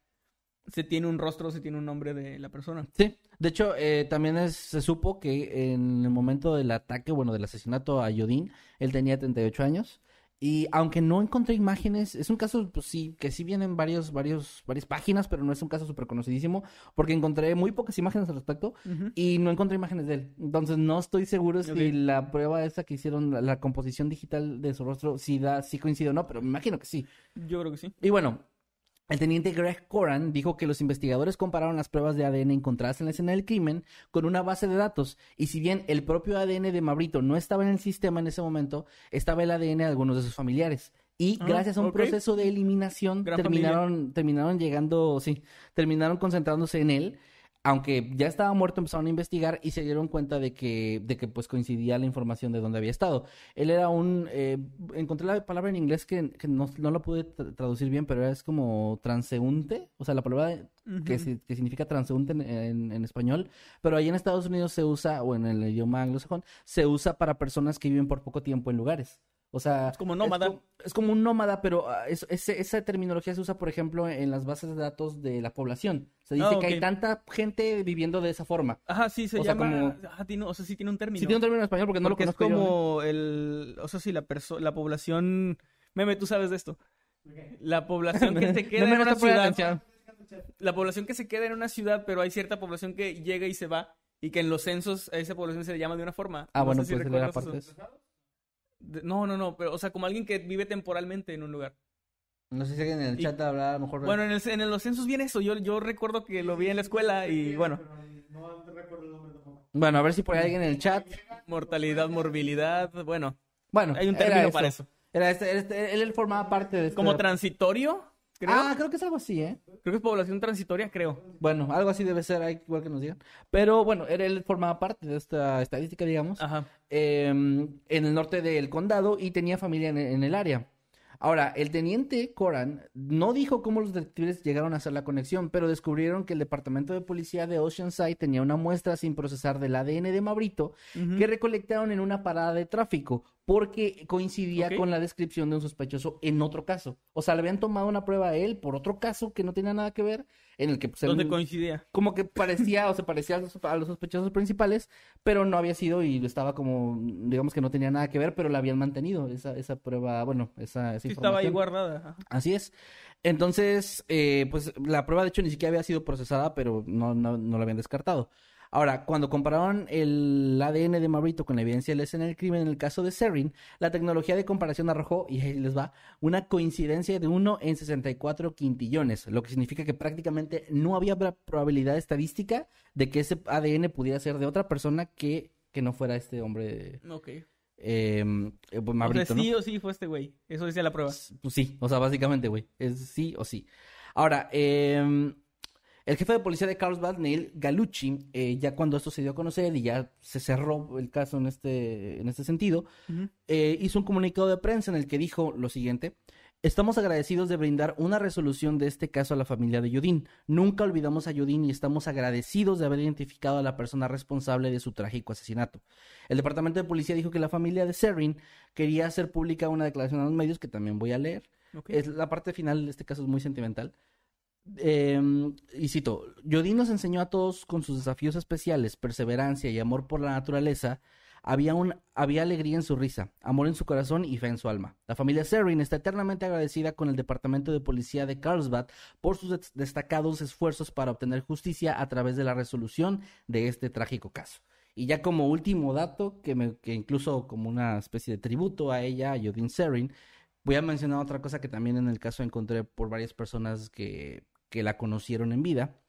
se tiene un rostro, se tiene un nombre de la persona. Sí, de hecho, eh, también es- se supo que en el momento del ataque, bueno, del asesinato a Yodin, él tenía 38 años. Y aunque no encontré imágenes, es un caso, pues sí, que sí vienen varios, varios, varias páginas, pero no es un caso súper conocidísimo, porque encontré muy pocas imágenes al respecto y no encontré imágenes de él. Entonces no estoy seguro si la prueba esa que hicieron, la, la composición digital de su rostro, si da, si coincide o no, pero me imagino que sí. Yo creo que sí. Y bueno, el teniente Greg Coran dijo que los investigadores compararon las pruebas de ADN encontradas en la escena del crimen con una base de datos. Y si bien el propio ADN de Mabrito no estaba en el sistema en ese momento, estaba el ADN de algunos de sus familiares. Y Ah, gracias a un proceso de eliminación terminaron, terminaron llegando, sí, terminaron concentrándose en él. Aunque ya estaba muerto, empezaron a investigar y se dieron cuenta de que, de que pues coincidía la información de dónde había estado. Él era un, eh, encontré la palabra en inglés que, que no, no la pude tra- traducir bien, pero es como transeúnte, o sea, la palabra que, que significa transeúnte en, en- en español, pero ahí en Estados Unidos se usa, o en el idioma anglosajón, se usa para personas que viven por poco tiempo en lugares. O sea, Es como nómada. co- Es, como un nómada, pero ah, es- ese- esa terminología se usa, por ejemplo, en las bases de datos de la población. Se dice Ah, que hay tanta gente viviendo de esa forma. Ajá, sí, se O sea, llama... como- ajá, tiene- o sea, sí tiene un término. Si tiene un término en español porque no Porque lo es conozco yo, ¿eh? como el... O sea, sí, la, perso- la población... Meme, tú sabes de esto. La población que se *laughs* queda No en una ciudad... La población que se queda en una ciudad, pero hay cierta población que llega y se va. Y que en los censos a esa población se le llama de una forma. Ah, No bueno, si pues era recuerdas parte eso. No, no, no, pero, o sea, como alguien que vive temporalmente en un lugar. No sé si alguien en el Y- chat habrá a lo mejor... Bueno, en, el, en los censos viene eso. Yo, yo recuerdo que lo vi en la escuela y bueno, Bueno, a ver si por ahí alguien en el chat... mortalidad, morbilidad, bueno, Bueno, hay un término eso. para eso. Era este, era este- él, él formaba parte de este... Como transitorio, creo. Ah, creo que es algo así, ¿eh? Creo que es población transitoria, creo. Bueno, algo así debe ser, igual que nos digan. Pero bueno, él, él formaba parte de esta estadística, digamos, Ajá. Eh, en el norte del condado y tenía familia en, en el área. Ahora, el teniente Coran no dijo cómo los detectives llegaron a hacer la conexión, pero descubrieron que el departamento de policía de Oceanside tenía una muestra sin procesar del ADN de Mabrito que recolectaron en una parada de tráfico, porque coincidía con la descripción de un sospechoso en otro caso. O sea, le habían tomado una prueba a él por otro caso que no tenía nada que ver, en el que pues, él- Donde coincidía. como que parecía o *laughs* se parecía a los, a los sospechosos principales, pero no había sido y estaba como, digamos que no tenía nada que ver, pero la habían mantenido esa, esa prueba, bueno, esa, esa Sí, estaba ahí guardada. ajá. Así es. Entonces, eh, pues la prueba de hecho ni siquiera había sido procesada, pero no, no, no la habían descartado. Ahora, cuando compararon el ADN de Marito con la evidencia de la escena del crimen en el caso de Serrin, la tecnología de comparación arrojó, y ahí les va, una coincidencia de 1 en 64 quintillones, lo que significa que prácticamente no había probabilidad estadística de que ese ADN pudiera ser de otra persona que, que no fuera este hombre, Ok. eh, eh, pues, O sea, Mabrito, ¿no? sí o sí fue este güey. Eso decía la prueba. Pues sí, o sea, básicamente, güey. Es sí o sí. Ahora, eh, el jefe de policía de Carlsbad, Neil Galucci, eh, ya cuando esto se dio a conocer y ya se cerró el caso en este, en este sentido, eh, hizo un comunicado de prensa en el que dijo lo siguiente. Estamos agradecidos de brindar una resolución de este caso a la familia de Yudin. Nunca olvidamos a Yudin y estamos agradecidos de haber identificado a la persona responsable de su trágico asesinato. El departamento de policía dijo que la familia de Serrin quería hacer pública una declaración a los medios que también voy a leer. Es, la parte final de este caso es muy sentimental. Eh, y cito, Yodin nos enseñó a todos con sus desafíos especiales, perseverancia y amor por la naturaleza. Había, un, había alegría en su risa, amor en su corazón y fe en su alma. La familia Serrin está eternamente agradecida con el Departamento de Policía de Carlsbad por sus des- destacados esfuerzos para obtener justicia a través de la resolución de este trágico caso. Y ya como último dato, que, me, que incluso como una especie de tributo a ella, a Yodin Serrin, voy a mencionar otra cosa que también en el caso encontré por varias personas que, que la conocieron en vida.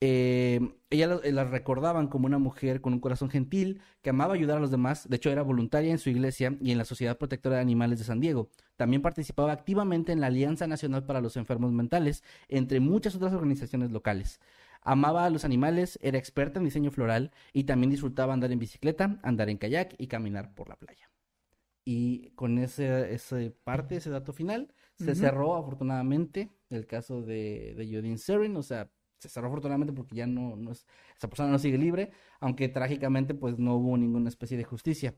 Eh, ella la, la recordaban como una mujer con un corazón gentil que amaba ayudar a los demás. De hecho, era voluntaria en su iglesia y en la Sociedad Protectora de Animales de San Diego. También participaba activamente en la Alianza Nacional para los Enfermos Mentales, entre muchas otras organizaciones locales. Amaba a los animales, era experta en diseño floral y también disfrutaba andar en bicicleta, andar en kayak y caminar por la playa. Y con ese, ese parte, ese dato final, se cerró afortunadamente el caso de, de Jodine Serin, o sea, se cerró afortunadamente porque ya no, no es, esa persona no sigue libre, aunque trágicamente pues no hubo ninguna especie de justicia.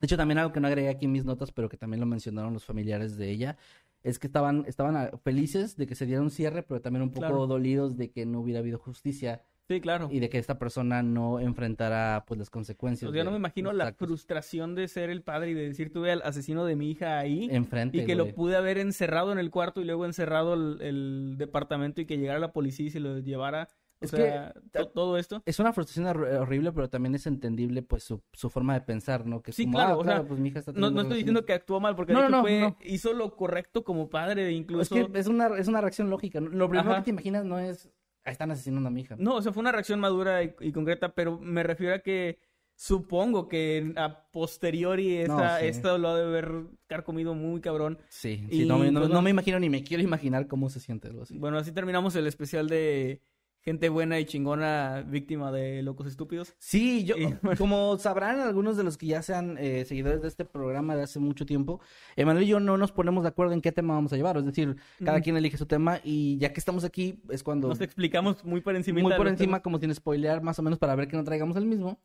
De hecho, también algo que no agregué aquí en mis notas, pero que también lo mencionaron los familiares de ella, es que estaban, estaban felices de que se diera un cierre, pero también un poco Claro. dolidos de que no hubiera habido justicia Sí, claro. y de que esta persona no enfrentara pues las consecuencias. sea, no de me imagino la actos. frustración de ser el padre y de decir tuve al asesino de mi hija ahí enfrente. y que güey. lo pude haber encerrado en el cuarto y luego encerrado el, el departamento y que llegara la policía y se lo llevara. O Es sea, que- todo esto. Es una frustración hor- horrible, pero también es entendible pues su, su forma de pensar, ¿no? Que es Sí, como, claro, ah, o sea, pues mi hija está No, no estoy diciendo que actuó mal, porque No, no, hecho no, fue, no. hizo lo correcto como padre, incluso. Es que es una, es una reacción lógica. ¿no? Lo primero Ajá. que te imaginas no es, "Ah, están asesinando a mi hija. No, o sea, fue una reacción madura y, y concreta, pero me refiero a que supongo que a posteriori No, esta, sí. esto lo ha de haber carcomido muy cabrón. Sí, Y, sí, no, me- no- pues, no no. me imagino ni me quiero imaginar cómo se siente algo así. Bueno, así terminamos el especial de gente buena y chingona víctima de locos estúpidos. Sí, yo, Y, bueno. *laughs* como sabrán algunos de los que ya sean eh, seguidores de este programa de hace mucho tiempo, Emanuel y yo no nos ponemos de acuerdo en qué tema vamos a llevar. Es decir, cada quien elige su tema y ya que estamos aquí es cuando Nos explicamos muy por encima. muy por encima, como sin spoilear, más o menos para ver que no traigamos el mismo.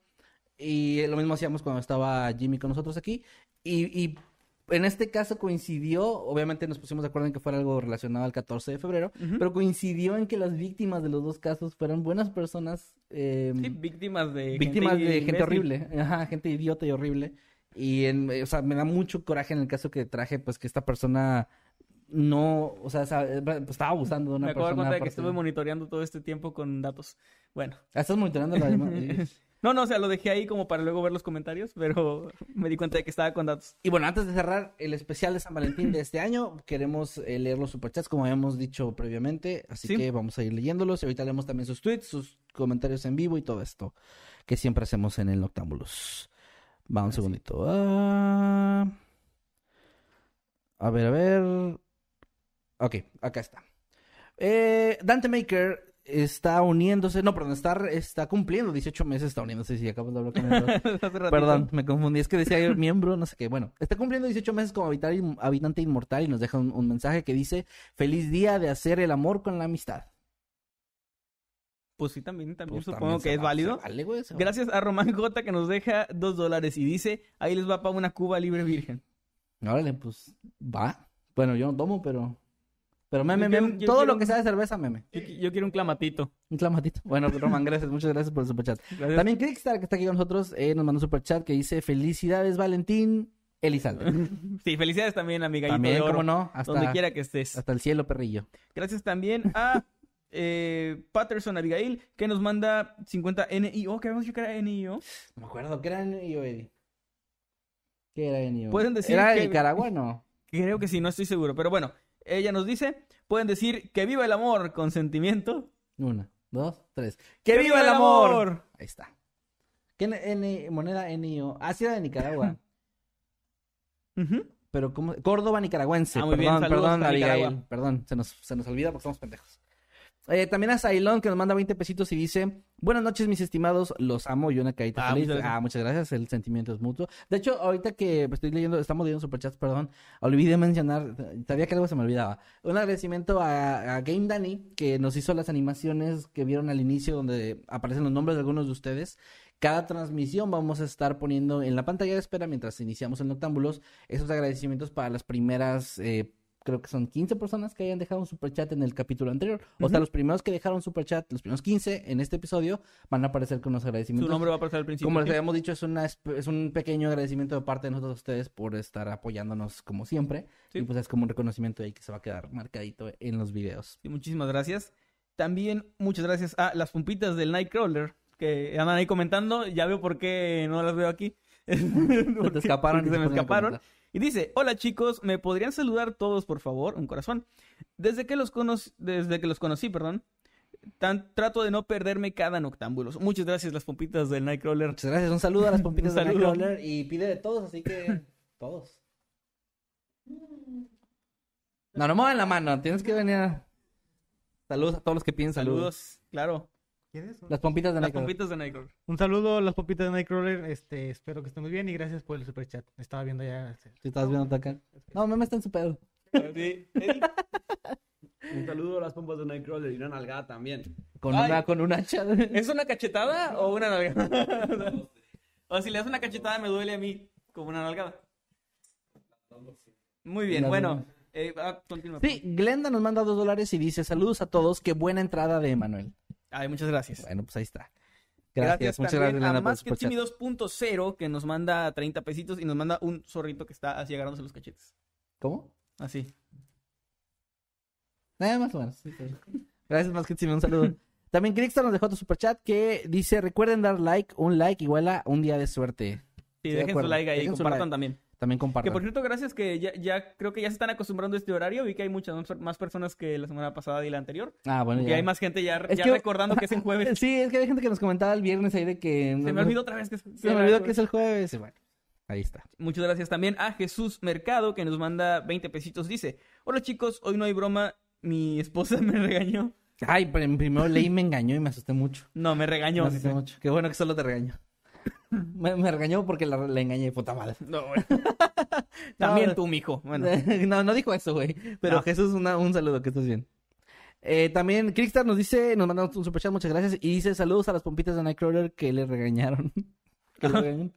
Y lo mismo hacíamos cuando estaba Jimmy con nosotros aquí. Y, y en este caso coincidió, obviamente nos pusimos de acuerdo en que fuera algo relacionado al 14 de febrero, pero coincidió en que las víctimas de los dos casos fueran buenas personas, eh, Sí, víctimas de víctimas gente de gente imbécil. horrible, ajá, gente idiota y horrible. Y, en, eh, o sea, me da mucho coraje en el caso que traje, pues que esta persona no, o sea, eh, pues, estaba abusando de una Me acabo de dar persona. cuenta de que estuve monitoreando todo este tiempo con datos. Bueno. Ah, ¿Estás monitoreando la? *laughs* No, no, o sea, lo dejé ahí como para luego ver los comentarios, pero *laughs* me di cuenta de que estaba con datos. Y bueno, antes de cerrar el especial de San Valentín de este año, queremos eh, leer los superchats como habíamos dicho previamente, así Sí. que vamos a ir leyéndolos y ahorita leemos también sus tweets, sus comentarios en vivo y todo esto que siempre hacemos en el Noctámbulos. Va un segundito. Ah. A ver, a ver. Ok, acá está. Eh, Dante Maker está uniéndose, no, perdón, está, está cumpliendo 18 meses, está uniéndose, si acabas de hablar con *laughs* él. Perdón, me confundí. Es que decía yo miembro, no sé qué. Bueno, está cumpliendo 18 meses como habitante inmortal y nos deja un, un mensaje que dice: Feliz día de hacer el amor con la amistad. Pues sí, también, también Pues supongo también que es válido. vale, güey, Gracias a Román J que nos deja dos dólares y dice, ahí les va para una Cuba libre virgen. Órale, pues va. Bueno, yo no tomo, pero. Pero meme, quiero- meme. Todo quiero- lo que sea de cerveza, meme. Yo, qui- yo quiero un clamatito. Un clamatito. Bueno, Roman, gracias. Muchas gracias por el superchat. Gracias. También Crickstar, que está aquí con nosotros, eh, nos mandó un superchat que dice: Felicidades, Valentín Elizalde. *laughs* Sí, felicidades también, amiga. También, cómo no, hasta, Donde quiera que estés. hasta el cielo, perrillo. Gracias también a *laughs* eh, Patterson Abigail, que nos manda 50 NIO, que habíamos dicho que era NIO. No me acuerdo, ¿qué era NIO, Eddie? ¿Qué era NIO? Pueden decir ¿Era de que- Nicaragua no? *laughs* Creo que sí, no estoy seguro. Pero bueno, ella nos dice, pueden decir que viva el amor con sentimiento. Una, dos, tres. ¡Que viva el amor! Ahí está. ¿Qué N- N- moneda NIO? Ah, sí era de Nicaragua. *laughs* Pero ¿cómo? Córdoba nicaragüense. Ah, muy bien, perdón, saludos perdón, Abigail. Nicaragua. Perdón, se nos, se nos olvida porque somos pendejos. Eh, también a Sailón que nos manda 20 pesitos y dice, buenas noches mis estimados, los amo y una carita Ah, feliz. muchas gracias. Ah, muchas gracias, el sentimiento es mutuo. De hecho, ahorita que estoy leyendo, estamos leyendo superchats, perdón, olvidé mencionar, sabía que algo se me olvidaba. Un agradecimiento a, a Game Danny que nos hizo las animaciones que vieron al inicio donde aparecen los nombres de algunos de ustedes. Cada transmisión vamos a estar poniendo en la pantalla de espera mientras iniciamos el Noctámbulos esos agradecimientos para las primeras, eh, creo que son 15 personas que hayan dejado un superchat en el capítulo anterior. O sea, los primeros que dejaron superchat, los primeros 15 en este episodio, van a aparecer con unos Su agradecimientos. nombre va a aparecer al principio. Como les habíamos dicho, es, una, es un pequeño agradecimiento de parte de nosotros a ustedes por estar apoyándonos como siempre. Sí. Y pues es como un reconocimiento ahí que se va a quedar marcadito en los videos. Sí, muchísimas gracias. También muchas gracias a las pompitas del Nightcrawler que andan ahí comentando. Ya veo por qué no las veo aquí. Se te *laughs* escaparon. Y se me escaparon. Y dice, hola chicos, ¿me podrían saludar todos, por favor? Un corazón. Desde que los, cono- desde que los conocí, perdón, tan- trato de no perderme cada noctámbulos. Muchas gracias, las pompitas del Nightcrawler. Muchas gracias. Un saludo a las *laughs* pompitas Un de saludo. Nightcrawler y pide de todos, así que todos. No, no muevan la mano, tienes que venir a... Saludos a todos los que piden saludos. Saludos, claro. Las pompitas de Las Nightcrawler. pompitas del Nightcrawler. Un saludo a las popitas de Nightcrawler. Este, espero que estén muy bien y gracias por el superchat. Estaba viendo ya. Si estás viendo acá. No, me está en su pedo. Sí. Un saludo a las pompas de Nightcrawler y una nalgada también. Con Ay. una, con un hacha. ¿Es una cachetada o una nalgada? *laughs* o si le das una cachetada me duele a mí como una nalgada. Muy bien, Las bueno. eh, ah, continúa. Sí, Glenda nos manda dos dólares y dice saludos a todos, qué buena entrada de Emanuel. Ay, muchas gracias. Bueno, pues ahí está. Gracias, muchas gracias, Glenda, a por Más que superchat. Timmy 2.0 que nos manda 30 pesitos y nos manda un zorrito que está así agarrándose los cachetes. ¿Cómo? Así. Eh, más o menos. sí, sí. Gracias, más que un saludo. También Crickstar nos dejó otro superchat que dice, recuerden dar like, un like igual a un día de suerte. Sí, de dejen su like ahí, Dejen compartan like. también. También Que compartan. por cierto, gracias que ya, ya creo que ya se están acostumbrando a este horario. Vi que hay muchas más- personas que la semana pasada y la anterior. Ah, bueno, Que hay más gente ya, que- recordando que es en *laughs* jueves. Sí, es que hay gente que nos comentaba el viernes ahí de que... Se me olvidó otra vez que es, Se me olvidó que es el jueves. y bueno, ahí está. Muchas gracias también a Jesús Mercado que nos manda 20 pesitos. Dice, hola chicos, hoy no hay broma. Mi esposa *laughs* me regañó. Ay, pero primero leí me engañó y me asusté mucho. No, me regañó. Me asusté mucho. Qué bueno que solo te regañó. *laughs* Me, me regañó porque la, la engañé, puta madre. No, güey. *laughs* También No, tú, mijo. Bueno, *laughs* no, no dijo eso, güey. Pero No. Jesús, una- un saludo, que estés bien. Eh, también Crickstar nos dice, nos manda un superchat, muchas gracias. Y dice saludos a las pompitas de Nightcrawler que le regañaron. que le regañaron.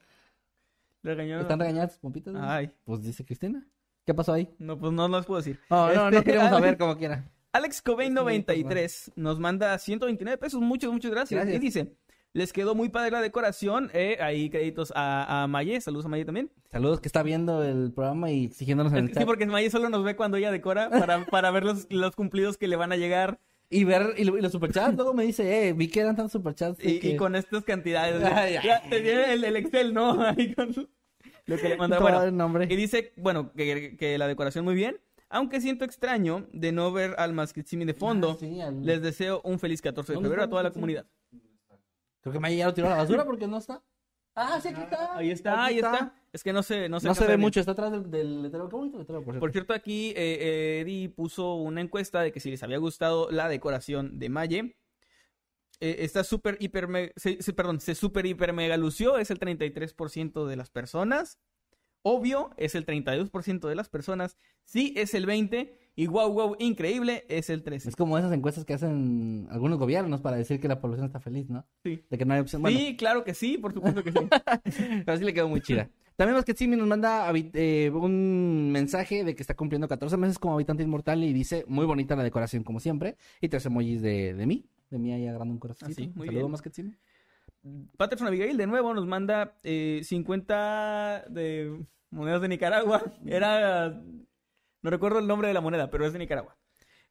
le regañó. ¿Están regañadas tus pompitas? güey? Ay, Pues dice Cristina. ¿Qué pasó ahí? no, pues no, les puedo decir. No, no, no Este, queremos saber como quiera. Alex Cobain 93 nos manda 129 pesos. Muchas, muchas gracias. Gracias. Y dice, les quedó muy padre la decoración. Eh, ahí créditos a, a Maye. Saludos a Maye también. Saludos que está viendo el programa y exigiéndonos en el *laughs* Sí, chat. porque Maye solo nos ve cuando ella decora para, *laughs* para ver los, los cumplidos que le van a llegar. Y ver, y, lo- y los superchats, luego me dice, eh, vi que eran tantos superchats. Y, que- y con estas cantidades. Ay, *laughs* ay. ya, te viene el, el Excel, ¿no? Ahí con lo que le manda. Todo Bueno, el nombre. y dice, bueno, que, que la decoración muy bien. Aunque siento extraño de no ver al Maskitsimi de fondo. Ah, sí, al- Les deseo un feliz 14 de ¿Dónde febrero a toda la comunidad. Creo que Maya ya lo tiró a la basura porque no está. Ah, sí, aquí está. Ahí está, ahí está. Es que no se, no se, No se ve bien. mucho, está atrás del, del letrero. Qué bonito letrero, por cierto. Por cierto, aquí eh, eh, Eddie puso una encuesta de que si les había gustado la decoración de Maye. Eh, está súper, hiper, me- se, se- perdón, se súper, hiper, mega lució. Es el 33% de las personas. Obvio, es el 32% de las personas. Sí, es el 20%. Y wow, wow, increíble es el 13. Es como esas encuestas que hacen algunos gobiernos para decir que la población está feliz, ¿no? Sí. De que no hay opción. Bueno, Sí, claro que sí, por supuesto que sí. *laughs* pero sí le quedó muy chida. También Basquetsimi nos manda eh, un mensaje de que está cumpliendo 14 meses como habitante inmortal y dice, muy bonita la decoración como siempre. Y tres emojis de, de mí, de mí ahí agarrando un corazón. Ah, sí, muy Saludos bien. Basquetsimi. Patterson Abigail de nuevo nos manda eh, 50 de monedas de Nicaragua. Era. No recuerdo el nombre de la moneda, pero es de Nicaragua.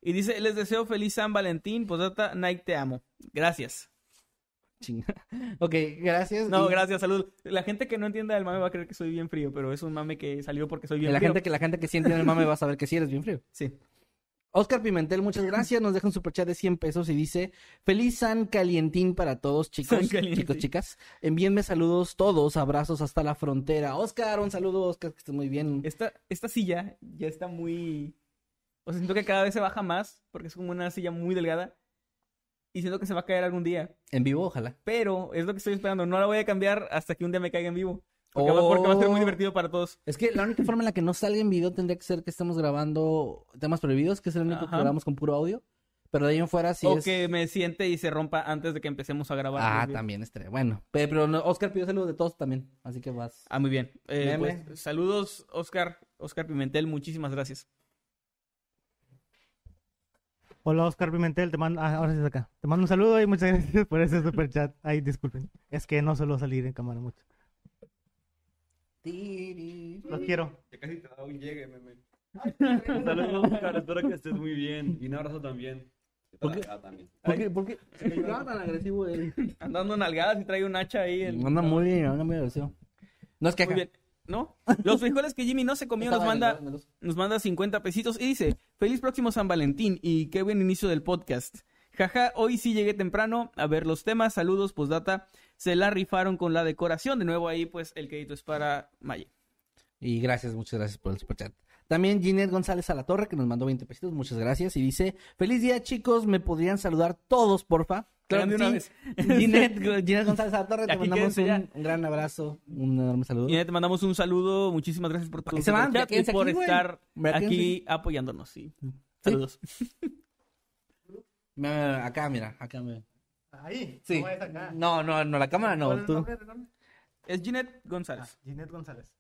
Y dice: Les deseo feliz San Valentín. Posdata, Nike, te amo. Gracias. Chinga. *laughs* ok, gracias. No, Y- gracias, salud. La gente que no entienda el mame va a creer que soy bien frío, pero es un mame que salió porque soy bien la frío. gente que la gente que sí entiende el mame va a saber que sí eres bien frío. Sí. Oscar Pimentel, muchas *laughs* gracias. Nos deja un superchat de 100 pesos y dice: Feliz San Calientín para todos, chicos. Chicos, chicas. Envíenme saludos todos, abrazos hasta la frontera. Oscar, un saludo, Oscar, que estés muy bien. Esta, esta silla ya está muy. O sea, siento que cada vez se baja más porque es como una silla muy delgada. Y siento que se va a caer algún día. En vivo, ojalá. Pero es lo que estoy esperando. No la voy a cambiar hasta que un día me caiga en vivo. Porque, va, porque va a ser muy Oh. divertido para todos. Es que la única forma en la que no salga en video tendría que ser que estemos grabando temas prohibidos, que es el único que grabamos con puro audio. Pero de ahí en fuera sí o es. que me siente y se rompa antes de que empecemos a grabar. Ah, también estaría. Bueno, pe- pero no, Oscar pidió saludos de todos también. Así que vas. Ah, muy bien. Eh, Meme. pues, saludos, Oscar. Oscar Pimentel, muchísimas gracias. Hola Oscar Pimentel, te mando, ah, ahora sí es acá. Te mando un saludo y muchas *laughs* gracias por ese super chat. Ay, disculpen. Es que no suelo salir en cámara mucho. Los quiero. Ya casi te da un llegue, meme. *laughs* Saludos, Oscar. Espero que estés muy bien. Y un abrazo también. ¿Por qué? también. ¿Por qué? ¿Por qué? ¿Por qué tan agresivo él? Andando nalgadas y trae un hacha ahí. en- Anda muy, anda muy agresivo. No es que Muy bien. ¿No? Los frijoles que Jimmy no se comió nos manda, nos manda 50 pesitos y dice, feliz próximo San Valentín y qué buen inicio del podcast. Jaja, hoy sí llegué temprano a ver los temas, saludos, postdata, se la rifaron con la decoración, de nuevo ahí pues el crédito es para Maye. Y gracias, muchas gracias por el superchat. También Ginette González a la Torre, que nos mandó 20 pesitos, muchas gracias. Y dice, feliz día chicos, ¿me podrían saludar todos, porfa? Claro, de una vez. *laughs* Ginette, *laughs* Ginette González a la Torre, te mandamos un, un gran abrazo, un enorme saludo. Ya te mandamos un saludo, muchísimas gracias por tu se van, superchat y por aquí, estar aquí apoyándonos, sí. Saludos. *laughs* Me- acá, mira, acá me... Ahí. Sí. No es acá. No, no, no, la cámara no, ¿Cuál es el tú. nombre? ¿El nombre? Es Ginette González. Ginette González.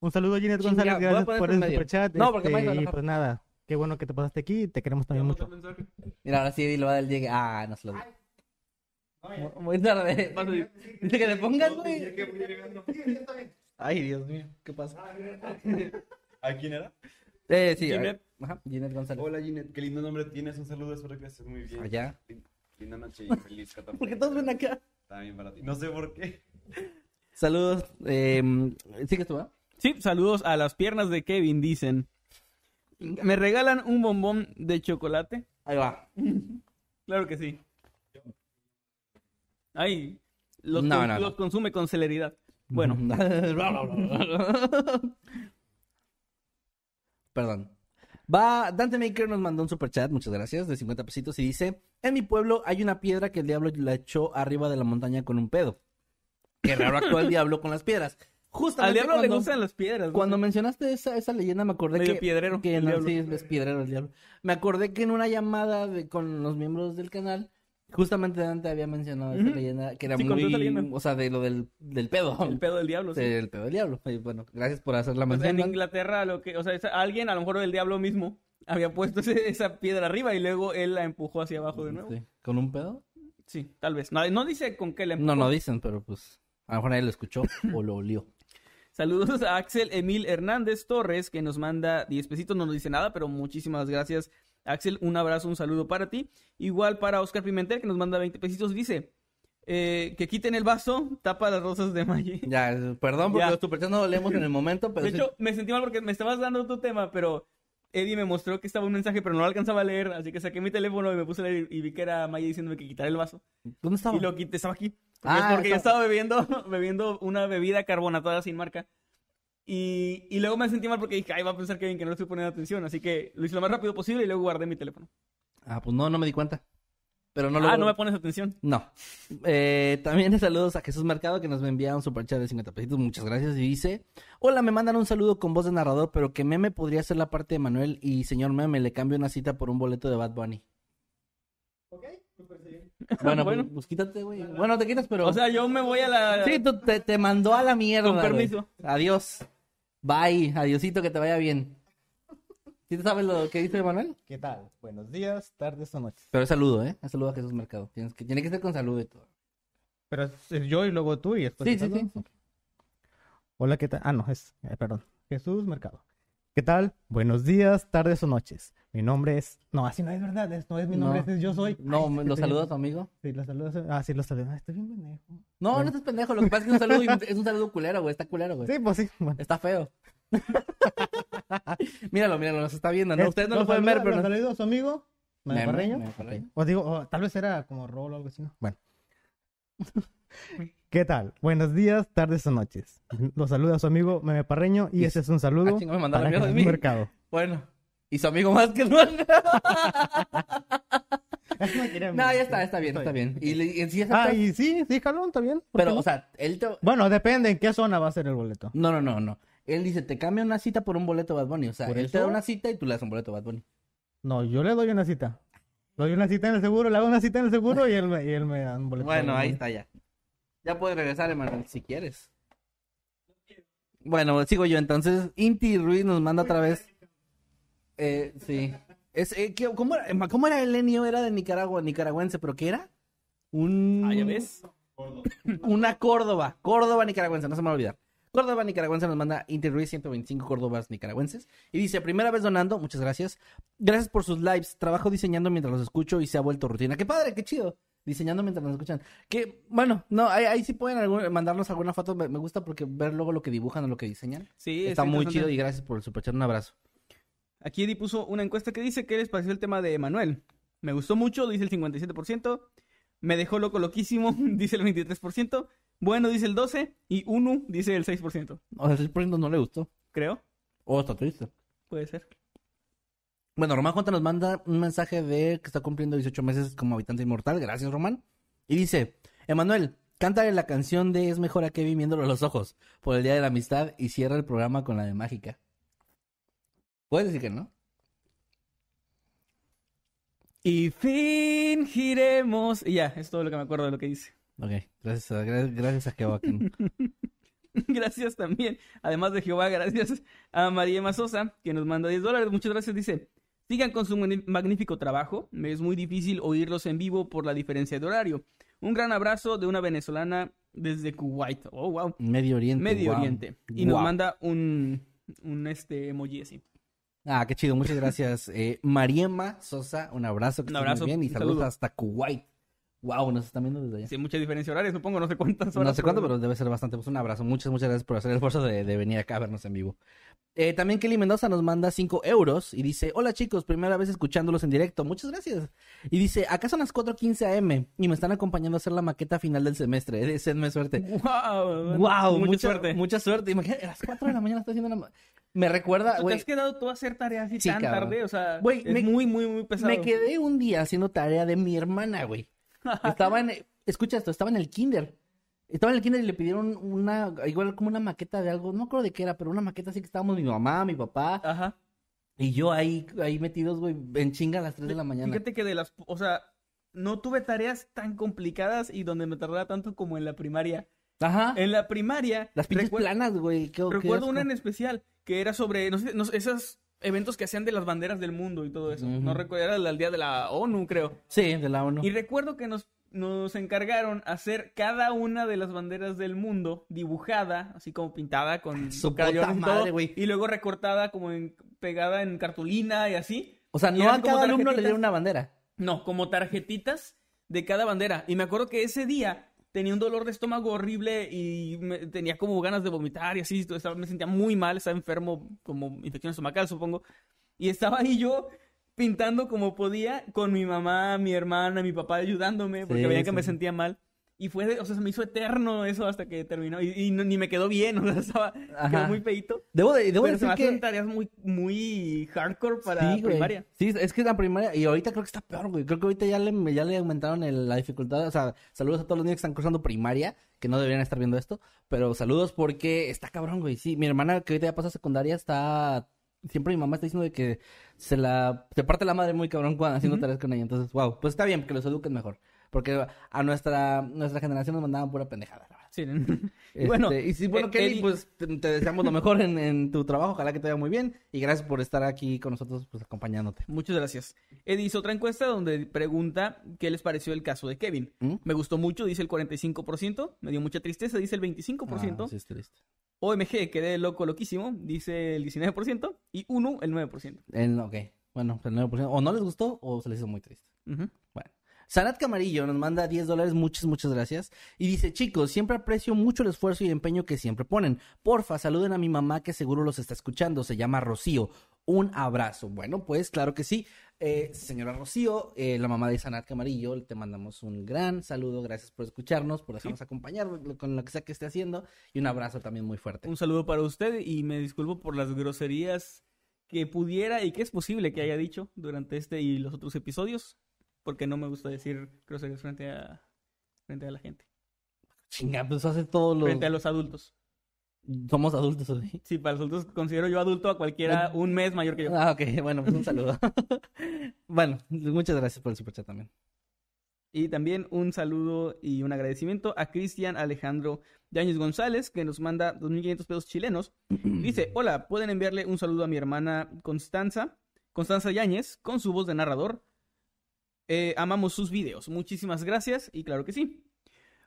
Un saludo, Ginette Chinga, González. a Gracias por el medio. superchat. No, porque este, a enojar. pues nada, qué bueno que te pasaste aquí. Te queremos también mucho. Mira, ahora sí lo va del llegue. Ah, no se lo Mu- Muy tarde. *laughs* Dice que le pongas, güey. Ay, Dios mío, ¿qué pasa? ¿A quién era? Eh, sí, Ginette. Ajá, Ginette González. Hola, Ginette. Qué lindo nombre tienes. Un saludo. Espero que estés muy bien. Allá. Lin- Linda noche y *laughs* feliz 14. Porque todos ven acá. También para ti. No sé por qué. Saludos. Eh, ¿Sigues tú, ah? Sí, saludos a las piernas de Kevin, dicen. ¿Me regalan un bombón de chocolate? Ahí va. *laughs* Claro que sí. Ay, los, No, con- no, no. los consume con celeridad. Bueno, *laughs* Perdón. Va, Dante Maker nos mandó un superchat, muchas gracias, de 50 pesitos y dice, en mi pueblo hay una piedra que el diablo la echó arriba de la montaña con un pedo. Qué raro actúa el diablo con las piedras. Justamente al diablo le cuando- gustan las piedras. ¿no? Cuando mencionaste esa, esa leyenda me acordé Medio que... piedrero, que el no, diablo. sí, es piedrero el diablo. Me acordé que en una llamada de- con los miembros del canal, justamente Dante había mencionado esa Ujú. leyenda, que era Sí, muy... O sea, de lo del, del pedo. El pedo del diablo, sí. Del pedo del diablo. Y bueno, gracias por hacer la mención. en. Inglaterra, lo que, o sea, alguien, a lo mejor el diablo mismo, había puesto ese- esa piedra arriba y luego él la empujó hacia abajo de nuevo. Sí, Sí. ¿Con un pedo? tal vez. No, no dice con qué la empujó. No, no dicen, pero pues a lo mejor nadie lo escuchó *coughs* o lo olió. Saludos a Axel Emil Hernández Torres, que nos manda 10 pesitos, no nos dice nada, pero muchísimas gracias, Axel. Un abrazo, un saludo para ti. Igual para Oscar Pimentel, que nos manda 20 pesitos, dice eh, que quiten el vaso, tapa las rosas de Maye. Ya, perdón porque Ya. los superchats no lo leemos en el momento, pero De hecho, me sentí mal porque me estabas dando tu tema, pero Eddie me mostró que estaba un mensaje, pero no lo alcanzaba a leer, así que saqué mi teléfono y me puse a leer y vi que era Maye diciéndome que quitara el vaso. ¿dónde estaba? Y lo quité, estaba aquí. Porque, Ah, porque yo estaba bebiendo, *laughs* bebiendo una bebida carbonatada sin marca. Y, y luego me sentí mal porque dije, ay, va a pensar Kevin que no le estoy poniendo atención. Así que lo hice lo más rápido posible y luego guardé mi teléfono. Ah, pues no, no me di cuenta. Pero no ah, logro- no me pones atención. No. Eh, también *laughs* saludos a Jesús Mercado que nos envía un superchat de 50 pesitos. Muchas gracias. Y dice: Hola, me mandan un saludo con voz de narrador, pero que Meme podría ser la parte de Manuel y señor Meme le cambio una cita por un boleto de Bad Bunny. Bueno, *laughs* Bueno. Pues, pues quítate, güey. Bueno, te quitas, pero. O sea, yo me voy a la... sí, tú te, te mandó a la mierda. Con güey. permiso. Adiós. Bye. Adiosito, que te vaya bien. ¿Sí te sabes lo que dice Manuel? ¿Qué tal? Buenos días, tardes o noches. Pero es saludo, ¿eh? Es saludo a Jesús Mercado. Tienes que, tiene que ser con saludo y todo. Pero es, yo y luego tú y después. Sí, tú, sí, sí. Ok. Hola, ¿qué tal? Ah, no, es, eh, perdón. Jesús Mercado. ¿Qué tal? Buenos días, tardes o noches. Mi nombre es. No, así no es verdad. es- no es mi nombre, No. ese es yo soy. No, Ay, me- lo estoy- saluda a tu amigo. Sí, lo saludo. Ah, sí, lo saludo. Ah, estoy bien pendejo. No, no estás pendejo. Lo que pasa es que es un saludo, es un saludo culero, güey. Está culero, güey. Sí, pues sí. Bueno. Está feo. *laughs* míralo, míralo, nos está viendo, ¿no? Es- Ustedes no lo pueden saluda- ver, pero. lo saludo a su amigo. Meme Parreño. Ok. O digo, o tal vez era como rol o algo así, ¿no? Bueno. ¿Qué tal? Buenos días, tardes o noches. Los saluda su amigo Meme Parreño y Y- ese es un saludo Ah, chinga, me para de. Mercado. Bueno. Y su amigo más que no. *laughs* no, ya está, está bien, está bien. Y, y sí aceptas? Ah, y sí, sí, Jalón, está bien. ¿por qué Pero, no? o sea, él te. Bueno, depende en qué zona va a ser el boleto. No, no, no, no. Él dice, te cambia una cita por un boleto Bad Bunny. O sea, ¿Por él te da una cita y tú le das un boleto Bad Bunny. No, yo le doy una cita. Le doy una cita en el seguro, le hago una cita en el seguro y él me, y él me da un boleto. Bueno, ahí está ya. Ya puedes regresar, Emanuel, si quieres. Bueno, sigo yo entonces. Inti Ruiz nos manda otra vez. Eh, sí. Es, eh, ¿qué- cómo, era, Emma, ¿Cómo era el Enio? Era de Nicaragua, nicaragüense, pero ¿qué era? Un... Ah, ya ves. Una Córdoba. Córdoba nicaragüense, no se me va a olvidar. Córdoba nicaragüense nos manda Inti Ruiz 125 Córdobas nicaragüenses. Y dice, primera vez donando, muchas gracias. Gracias por sus lives. Trabajo diseñando mientras los escucho y se ha vuelto rutina. ¡Qué padre, qué chido! Diseñando mientras nos escuchan. Que, bueno, no, ahí, ahí sí pueden algún- mandarnos alguna foto. Me, me gusta porque ver luego lo que dibujan o lo que diseñan. Sí, Está muy chido y gracias por el superchat. Un abrazo. Aquí Eddie puso una encuesta que dice qué les pareció el tema de Manuel. Me gustó mucho, dice el 57%. Me dejó loco loquísimo, *laughs* dice el 23%. Bueno, dice el 12%. Y Unu dice el 6%. O sea, el poniendo no le gustó. Creo. O está triste. Puede ser. Bueno, Román J nos manda un mensaje de que está cumpliendo 18 meses como habitante inmortal. Gracias, Román. Y dice, Emanuel, cántale la canción de Es mejor a Kevin viéndolo a los ojos por el Día de la Amistad y cierra el programa con la de Mágica. Puedes decir que no. Y fingiremos. Y ya, es todo lo que me acuerdo de lo que dice. Ok, gracias a, gra- gracias a Jehová. *laughs* gracias también. Además de Jehová, gracias a María Mazosa, que nos manda 10 dólares. Muchas gracias. Dice, sigan con su magnífico trabajo. Me es muy difícil oírlos en vivo por la diferencia de horario. Un gran abrazo de una venezolana desde Kuwait. Oh, wow. Medio Oriente. Medio wow. Oriente. Y nos manda un, un este emoji así. Ah, qué chido, muchas gracias. Eh, Mariema Sosa, un abrazo. Que Un estés muy abrazo, bien y saludos saludo. hasta Kuwait. Wow, nos están viendo desde allá. Sí, mucha diferencia horaria, supongo, no sé cuántas horas. No sé cuánto, pero debe ser bastante. Pues un abrazo. Muchas, muchas gracias por hacer el esfuerzo de, de venir acá a vernos en vivo. Eh, también Kelly Mendoza nos manda 5 euros y dice, hola chicos, primera vez escuchándolos en directo. Muchas gracias. Y dice, acá son las 4.15 am y me están acompañando a hacer la maqueta final del semestre. *laughs* Deseenme suerte. Wow, Wow, mucha, mucha suerte. Mucha suerte. Imagínate, a las 4 de la mañana estoy haciendo ma- Me recuerda, ¿Te güey, has quedado tú a hacer tareas así Sí, tan cabrón. tarde? O sea, es me- muy, muy, muy pesado. me quedé un día haciendo tarea de mi hermana, güey. *laughs* Estaba en, escucha esto, estaba en el kinder. Estaba en el kinder y le pidieron una, igual como una maqueta de algo, no acuerdo de qué era, pero una maqueta así que estábamos mi mamá, mi papá Ajá. y yo ahí, ahí metidos, güey, en chinga a las 3 de la mañana. Fíjate que de las, o sea, no tuve tareas tan complicadas y donde me tardaba tanto como en la primaria. Ajá. En la primaria, Las pinches planas, güey. qué recuerdo una en especial que era sobre, no sé, no sé, esos eventos que hacían de las banderas del mundo y todo eso. No recuerdo, era el día de la ONU, creo. Sí, de la ONU. Y recuerdo que nos, nos encargaron hacer cada una de las banderas del mundo dibujada, así como pintada con *laughs* Su puta madre, güey. y luego recortada como en, pegada en cartulina y así. O sea, no a cada alumno le dieron una bandera. No, como tarjetitas de cada bandera. Y me acuerdo que ese día tenía un dolor de estómago horrible y me- tenía como ganas de vomitar y así. todo, estaba- me sentía muy mal, estaba enfermo, como infección estomacal, supongo. Y estaba ahí yo pintando como podía con mi mamá, mi hermana, mi papá ayudándome porque Sí, veían que me sentía mal. Y fue, o sea, se me hizo eterno eso hasta que terminó. Y, y no- ni me quedó bien, *laughs* o sea, estaba quedó muy feito. Debo, de, debo Pero se decir me que... hacen tareas muy, muy hardcore para Sí, güey. primaria. Sí, es que la primaria, y ahorita creo que está peor, güey. Creo que ahorita ya le, ya le aumentaron el- la dificultad. O sea, saludos a todos los niños que están cursando primaria, que no deberían estar viendo esto. Pero saludos porque está cabrón, güey. Sí, mi hermana que ahorita ya pasó a secundaria está. Siempre mi mamá está diciendo de que se la. Se parte la madre muy cabrón cuando haciendo tareas con ella. Entonces, wow. Pues está bien, que los eduquen mejor. Porque a nuestra, nuestra generación nos mandaban pura pendejada, la verdad. Sí. *laughs* Este, bueno, y sí, bueno, eh, Kelly, Eddie- pues te, te deseamos lo mejor en, en tu trabajo. Ojalá que te vaya muy bien. Y gracias por estar aquí con nosotros, pues acompañándote. Muchas gracias. Eddie hizo otra encuesta donde pregunta qué les pareció el caso de Kevin. ¿Mm? Me gustó mucho, dice el 45%. Me dio mucha tristeza, dice el 25%. Ah, sí, es triste. OMG, quedé loco, loquísimo, dice el 19%. Y UNO, el 9%. El, ok. Bueno, el 9%. O no les gustó o se les hizo muy triste. Bueno. Sanat Camarillo nos manda 10 dólares, muchas, muchas gracias. Y dice, chicos, siempre aprecio mucho el esfuerzo y empeño que siempre ponen. Porfa, saluden a mi mamá que seguro los está escuchando. Se llama Rocío. Un abrazo. Bueno, pues claro que sí. Eh, señora Rocío, eh, la mamá de Sanat Camarillo, te mandamos un gran saludo. Gracias por escucharnos, por dejarnos acompañar con lo que sea que esté haciendo. Y un abrazo también muy fuerte. Un saludo para usted y me disculpo por las groserías que pudiera y que es posible que haya dicho durante este y los otros episodios, porque no me gusta decir groserías frente a, frente a la gente, Chinga, pues hace todos los... frente a los adultos. Somos adultos hoy. Sí, para los adultos considero yo adulto a cualquiera un mes mayor que yo. Ah, ok, bueno, pues un saludo. *laughs* bueno, muchas gracias por el superchat también. Y también un saludo y un agradecimiento a Cristian Alejandro Yáñez González, que nos manda 2.500 pesos chilenos. *clears throat* Dice, hola, pueden enviarle un saludo a mi hermana Constanza, Constanza Yáñez, con su voz de narrador. Eh, amamos sus videos. Muchísimas gracias y claro que sí.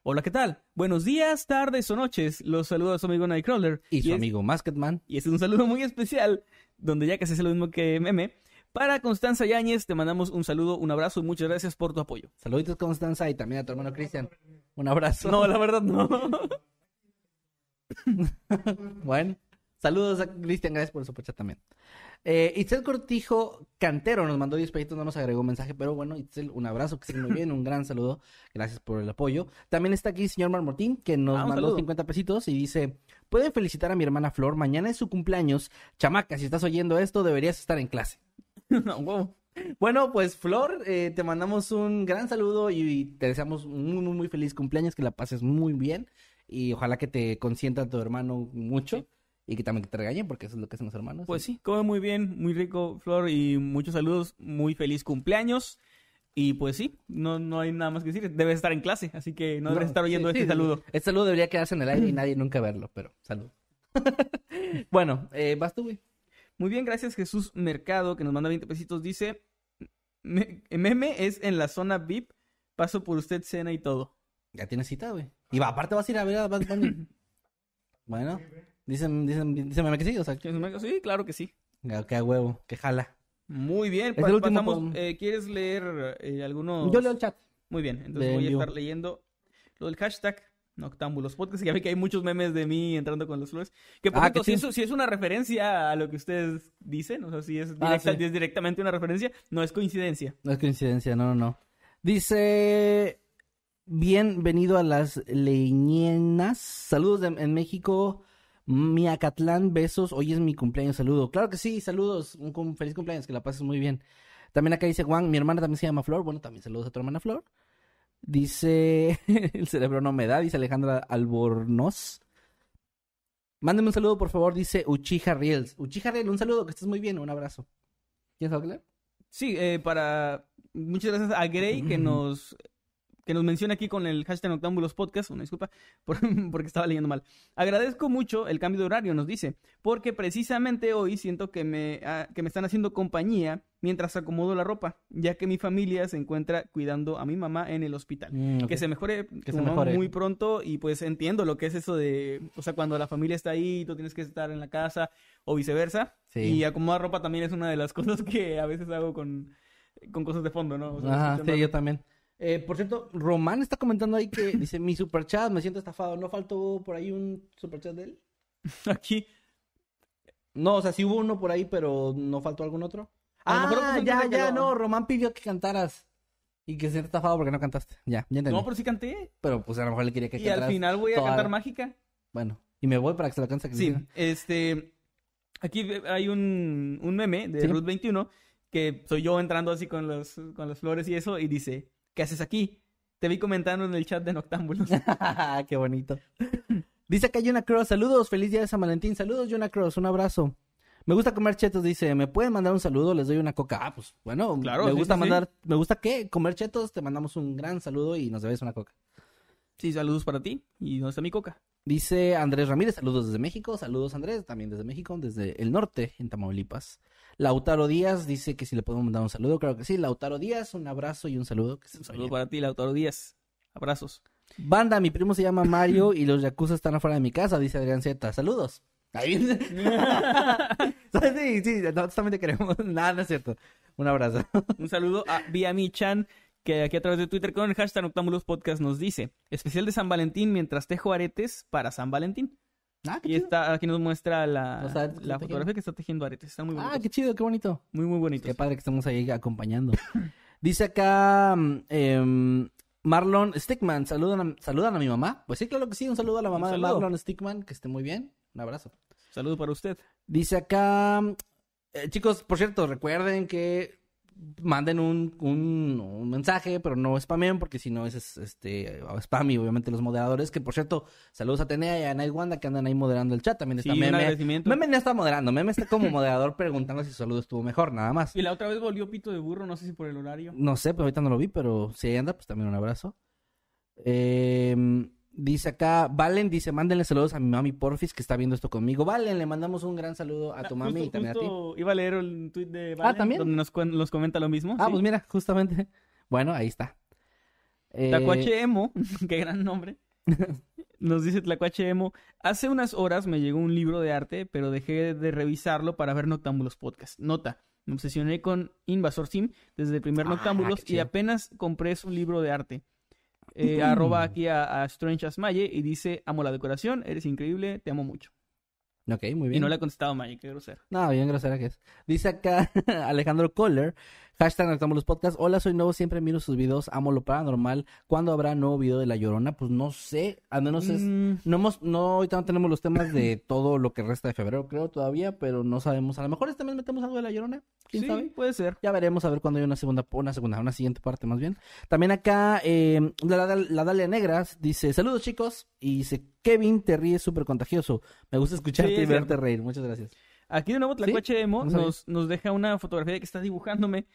Hola, ¿qué tal? Buenos días, tardes o noches. Los saluda su amigo Nightcrawler. Y su es- amigo Masketman. y este es un saludo muy especial, donde ya casi es lo mismo que Meme. Para Constanza Yáñez, te mandamos un saludo, un abrazo y muchas gracias por tu apoyo. Saluditos Constanza y también a tu hermano Cristian. Un abrazo. No, la verdad no. *laughs* Bueno, saludos a Cristian, gracias por el superchat también. Eh, Itzel Cortijo Cantero nos mandó 10 peditos, no nos agregó mensaje, pero bueno, Itzel, un abrazo, que estés muy bien, un gran saludo, gracias por el apoyo. También está aquí el señor Marmotín, que nos Ah, mandó saludo. 50 pesitos y dice, pueden felicitar a mi hermana Flor, mañana es su cumpleaños. Chamaca, si estás oyendo esto, deberías estar en clase. *laughs* No, wow. Bueno, pues Flor, eh, te mandamos un gran saludo y te deseamos un muy, muy, muy feliz cumpleaños, que la pases muy bien y ojalá que te consienta tu hermano mucho y que también que te regañen porque eso es lo que hacen los hermanos. Pues sí, come muy bien, muy rico, Flor, y muchos saludos, muy feliz cumpleaños. Y pues sí, no, no hay nada más que decir, debes estar en clase, así que no debes estar oyendo sí, este sí, saludo. Este saludo debería quedarse en el aire y *clears throat* nadie nunca verlo, pero salud. *laughs* bueno, eh, vas tú, güey. Muy bien, gracias Jesús Mercado, que nos manda 20 pesitos, dice, "Me- meme es en la zona VIP, paso por usted, cena y todo. Ya tienes cita, güey. Y va, aparte vas a ir a ver a Bad Bunny. *laughs* bueno, dicen, dicen, dicen que sí, o sea, Sí, claro que sí. que a huevo, que jala. Muy bien, Es pa- el último pasamos, con- eh, ¿quieres leer eh, algunos? Yo leo el chat. Muy bien, entonces de voy a estar leyendo lo del hashtag Noctámbulos Podcast. Ya ve que hay muchos memes de mí entrando con los flores. Que por Ah, cierto, que si, sí. si es una referencia a lo que ustedes dicen, o sea, si es, Ah, sí. es directamente una referencia, no es coincidencia. No es coincidencia, no, no, no. Dice, bienvenido a las leñenas. Saludos de- en México, Miacatlán, besos. Hoy es mi cumpleaños, saludo. Claro que sí, saludos. Un cum- feliz cumpleaños, que la pases muy bien. También acá dice Juan, mi hermana también se llama Flor. Bueno, también saludos a tu hermana Flor. Dice, *laughs* el cerebro no me da, dice Alejandra Albornoz. Mándeme un saludo, por favor, dice Uchiha Reels. Uchiha Reels, un saludo, que estés muy bien, un abrazo. ¿Quieres hablar? Sí, eh, para... Muchas gracias a Gray que nos... Que nos menciona aquí con el hashtag Noctámbulos Podcast, una disculpa por- *laughs* porque estaba leyendo mal. Agradezco mucho el cambio de horario, nos dice, porque precisamente hoy siento que me, ah, que me están haciendo compañía mientras acomodo la ropa, ya que mi familia se encuentra cuidando a mi mamá en el hospital. Mm. Que se mejore, Que se mejore. muy pronto y pues entiendo lo que es eso de, o sea, cuando la familia está ahí, tú tienes que estar en la casa o viceversa. Sí. Y acomodar ropa también es una de las *laughs* cosas que a veces hago con, con cosas de fondo, ¿no? O sea, Ajá, sí, yo también. Eh, por cierto, Román está comentando ahí que *laughs* dice mi superchat, me siento estafado. ¿No faltó por ahí un superchat de él? *laughs* Aquí, No, o sea, sí hubo uno por ahí, pero ¿no faltó algún otro? A lo Ah, ya, ya, lo- no, Román pidió que cantaras. Y que se siente estafado porque no cantaste. Ya, ya entendí. No, pero sí canté. Pero pues a lo mejor le quería que Y al final voy a toda- cantar mágica. Bueno, y me voy para que se la cante. Sí, este. Aquí hay un, un meme de Sí. Ruth 21 que soy yo entrando así con, los, con las flores y eso y dice: ¿Qué haces aquí? Te vi comentando en el chat de Noctámbulos. *laughs* *laughs* Qué bonito. Dice acá Yuna Cross, saludos, feliz día de San Valentín. Saludos, Yuna Cross, un abrazo. Me gusta comer chetos, dice, ¿me pueden mandar un saludo? Les doy una coca. Ah, pues bueno, Claro, me sí, gusta sí, sí. mandar, me gusta que comer chetos, te mandamos un gran saludo y nos debes una coca. sí, saludos para ti. ¿Y dónde está mi coca? Dice Andrés Ramírez, saludos desde México, saludos Andrés, también desde México, desde el norte, en Tamaulipas. Lautaro Díaz dice que si le podemos mandar un saludo, claro que sí. Lautaro Díaz, un abrazo y un saludo. Que se Un saludo para ti, Lautaro Díaz. Abrazos. Banda, mi primo se llama Mario y los Yakuza están afuera de mi casa, dice Adrián Z. Saludos. Ahí *laughs* sí, sí, nosotros también te queremos. *laughs* Nada, no es cierto. Un abrazo. Un saludo a Viami Chan, que aquí a través de Twitter con el hashtag Noctámbulos Podcast nos dice: Especial de San Valentín mientras tejo aretes para San Valentín. Ah, qué Y chido. está, aquí nos muestra la, la está fotografía que está tejiendo aretes. Están muy Ah, bonitos. qué chido, qué bonito. Muy, muy bonitos. Qué padre que estamos ahí acompañando. *laughs* Dice acá mm, em, Marlon Stickman, ¿saludan a, ¿saludan a mi mamá? Pues sí, claro que sí, un saludo a la mamá de. Marlon Stickman, que esté muy bien. Un abrazo. Saludo para usted. Dice acá, eh, chicos, por cierto, recuerden que manden un, un, un mensaje, pero no spamen, porque si no es, es, este spam y obviamente los moderadores, que por cierto, saludos a Tenea y a Night Wanda que andan ahí moderando el chat, también Sí, está un Meme. agradecimiento. Meme ya está moderando, Meme está como moderador *laughs* preguntando si su saludo estuvo mejor, nada más. Y la otra vez volvió pito de burro, no sé si por el horario. No sé, pero ahorita no lo vi, pero si ahí anda, pues también un abrazo. Eh, dice acá, Valen dice, mándenle saludos a mi mami Porfis que está viendo esto conmigo. Valen, le mandamos un gran saludo a tu Ah, mami justo- y también a ti. Iba a leer el tweet de Valen, ¿también? donde nos, nos comenta lo mismo. Ah, sí. pues mira, justamente. *laughs* Bueno, ahí está. Eh, Tlacuache Emo, *laughs* qué gran nombre. *laughs* Nos dice Tlacuache Emo, hace unas horas me llegó un libro de arte, pero dejé de revisarlo para ver Noctámbulos Podcast. Nota, me obsesioné con Invasor Sim desde el primer Ah, Noctámbulos y apenas compré es un libro de arte. Eh, arroba aquí a, a Strange as Maye y dice, amo la decoración, eres increíble, te amo mucho. Ok, muy Y bien. no le ha contestado Maye, qué grosero. No, bien grosera que es. Dice acá *laughs* Alejandro Kohler, hashtag Noctámbulos Podcast. Hola, soy nuevo, siempre miro sus videos, amo lo paranormal. ¿Cuándo habrá nuevo video de La Llorona? Pues no sé, al menos es... Mm, No hemos, no, ahorita no tenemos los temas de *clears throat* todo lo que resta de febrero, creo, todavía, pero no sabemos. A lo mejor este mes metemos algo de La Llorona, quién sí, sabe. puede ser. Ya veremos a ver cuando hay una segunda, una segunda, una siguiente parte más bien. También acá, eh, la, la, la Dalia Negras dice, saludos chicos, y dice, Kevin, te ríes súper contagioso. Me gusta escucharte Sí, y verte reír. Muchas gracias. Aquí de nuevo Tlacuache Emo No sabía. nos, nos deja una fotografía que está dibujándome.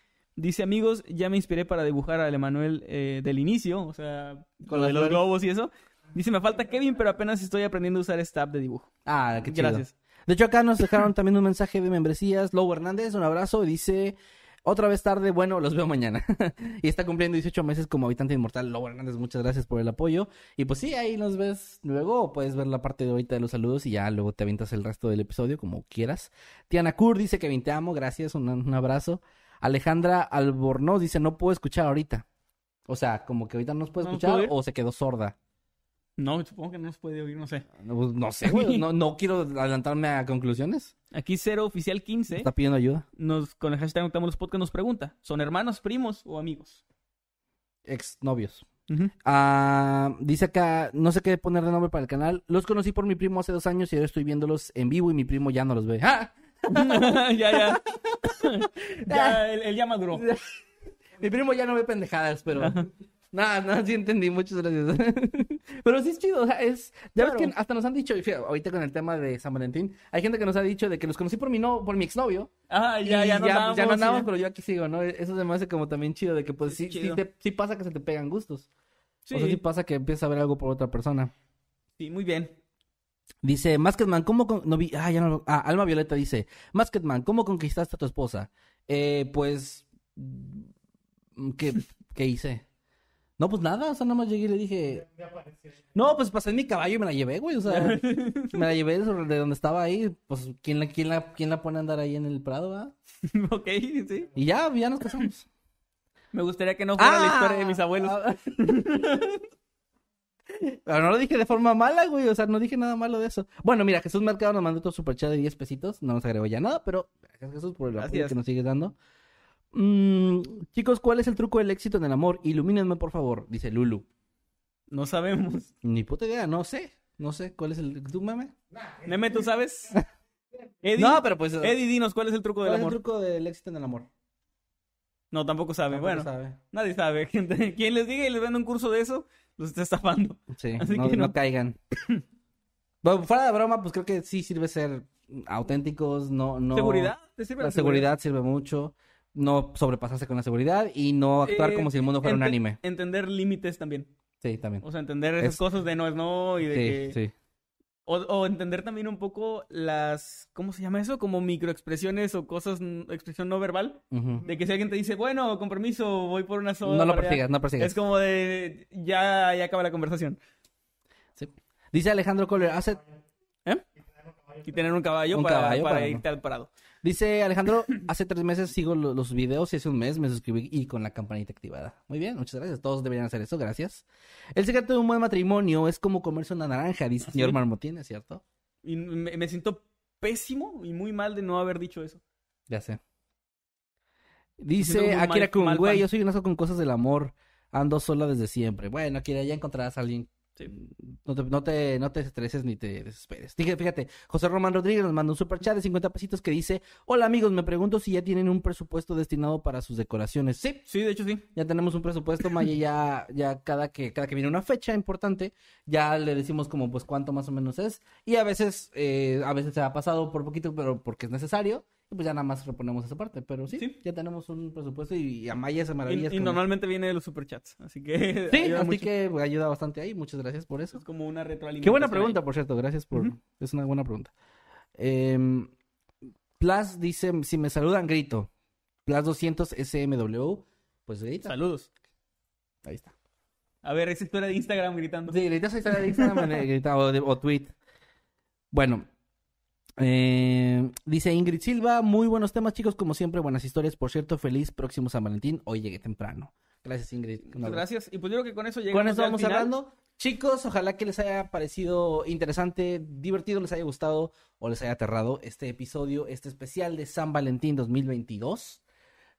Dice, amigos, ya me inspiré para dibujar al Emanuel eh, del inicio, o sea, Con las de los globos y eso. Dice, me falta Kevin, pero apenas estoy aprendiendo a usar este app de dibujo. Ah, qué chido. Gracias. De hecho, acá nos dejaron también un mensaje de membresías. Lobo Hernández, un abrazo. Dice, otra vez tarde, bueno, los veo mañana. *laughs* y está cumpliendo 18 meses como habitante inmortal. Lobo Hernández, muchas gracias por el apoyo. Y pues sí, ahí nos ves luego. Puedes ver la parte de ahorita de los saludos y ya luego te avientas el resto del episodio como quieras. Tiana Kur dice que te amo, gracias, un, un abrazo. Alejandra Albornoz dice, no puedo escuchar ahorita. O sea, como que ahorita no nos puede ¿No nos escuchar puede o se quedó sorda. No, supongo que no nos puede oír, no sé. No, pues, no sé, güey. No, no *laughs* quiero adelantarme a conclusiones. Aquí Cero Oficial 15 Está pidiendo ayuda. nos, con el hashtag los Podcast nos pregunta, ¿son hermanos, primos o amigos? Ex novios. Ujú. Ah, dice acá, no sé qué poner de nombre para el canal. Los conocí por mi primo hace dos años y ahora estoy viéndolos en vivo y mi primo ya no los ve. ¡Ah! *laughs* ya, ya. *laughs* ya, él, él ya maduró. Mi primo ya no ve pendejadas, pero... Nada, no, sí entendí, muchas gracias. *laughs* pero sí es chido, o sea, es... Ya ves que hasta nos han dicho, fíjate, ahorita con el tema de San Valentín, hay gente que nos ha dicho de que los conocí por mi, no, por mi exnovio. Ah, ya, ya no andamos, ya no andamos, sí. pero yo aquí sigo, ¿no? Eso se me hace como también chido de que pues Sí, sí, te- sí pasa que se te pegan gustos. Sí, O sea, sí pasa que empiezas a ver algo por otra persona. sí, muy bien. Dice, Masketman, ¿cómo con... no vi... Ah, ya no Ah, Alma Violeta dice, Masketman, ¿cómo conquistaste a tu esposa? Eh, pues... mm, ¿Qué, *laughs* ¿Qué hice? No, pues nada, o sea, nada más llegué y le dije... No, pues pasé en mi caballo y me la llevé, güey, o sea... *laughs* me la llevé de de donde estaba ahí, pues, ¿quién la, quién la, quién la pone a andar ahí en el Prado, va? *laughs* ok, sí. Y ya, ya nos casamos. Me gustaría que no fuera la Ah, historia de mis abuelos. Pero no lo dije de forma mala, güey. O sea, no dije nada malo de eso. Bueno, mira, Jesús Mercado nos mandó otro superchat de 10 pesitos. No nos agregó ya nada, pero gracias Jesús por el apoyo que nos sigues dando. Mm, chicos, ¿cuál es el truco del éxito en el amor? Ilumínenme, por favor, dice Lulu. No sabemos. Ni puta idea, no sé. No sé, ¿cuál es el... ¿Tú, meme? Meme, ¿tú sabes? *laughs* Eddie, No, pero pues... Eddie, dinos, ¿cuál es el truco ¿Cuál del es el amor? truco del éxito en el amor? No, tampoco sabe. Tampoco bueno, sabe. nadie sabe. *laughs* Quien les diga y les venda un curso de eso, los está estafando. Sí, *laughs* Así no, que no no. caigan. *coughs* Bueno, fuera de broma, pues creo que sí sirve ser auténticos, no... no... ¿Seguridad? ¿Te sirve La seguridad sirve mucho. No sobrepasarse con la seguridad y no actuar Eh, como si el mundo fuera un anime. Entender límites también. Sí, también. O sea, entender esas Es- cosas de no es no y de Sí, que... sí. O, o entender también un poco las... ¿Cómo se llama eso? Como microexpresiones o cosas, mm, expresión no verbal. De que si alguien te dice, bueno, con permiso, voy por una soda. No lo para allá", persigas, no persigas. Es como de... Ya, ya acaba la conversación. Dice Alejandro Kohler, hace... Y tener un caballo Un para, caballo para para- irte al parado. Dice Alejandro, *clears throat* hace tres meses sigo lo- los videos y hace un mes me suscribí y con la campanita activada. Muy bien, muchas gracias. Todos deberían hacer eso, gracias. El secreto de un buen matrimonio es como comerse una naranja, dice el señor Marmotín, ¿es cierto? Y me, me siento pésimo y muy mal de no haber dicho eso. Ya sé. Dice Akira Kun, güey, yo soy un asco con cosas del amor. Ando sola desde siempre. Bueno, Akira, ya encontrarás a alguien. Sí. No te, no, te, no te estreses ni te desesperes. Dije, fíjate, José Román Rodríguez nos manda un super chat de 50 pesitos que dice: Hola amigos, me pregunto si ya tienen un presupuesto destinado para sus decoraciones. Sí, Sí, de hecho sí. ya tenemos un presupuesto, Maya, ya, ya cada que, cada que viene una fecha importante, ya le decimos como pues cuánto más o menos es. Y a veces, eh, a veces se ha pasado por poquito, pero porque es necesario. Y pues ya nada más reponemos esa parte. Pero sí, Sí. ya tenemos un presupuesto y, a Maya se Y, maravillas. y normalmente viene de los superchats. Así que. Sí, *laughs* ayuda así mucho. que ayuda bastante ahí. Muchas gracias por eso. Es como una retroalimentación. Qué buena ahí. pregunta, por cierto. Gracias por... Es una buena pregunta. Eh, Plus dice, si me saludan, grito. Plus 200 SMW. Pues grita. Saludos. Ahí está. A ver, esa historia de Instagram gritando. Sí, gritas ahí de Instagram *laughs* eh, o, de- o tweet. Bueno. Eh, dice Ingrid Silva, muy buenos temas chicos, como siempre, buenas historias. Por cierto, feliz próximo San Valentín. Hoy llegué temprano. Gracias Ingrid. Muchas gracias. Y pues yo creo que con eso llegamos Con al vamos final. hablando. Chicos, ojalá que les haya parecido interesante, divertido, les haya gustado o les haya aterrado este episodio, este especial de San Valentín 2022.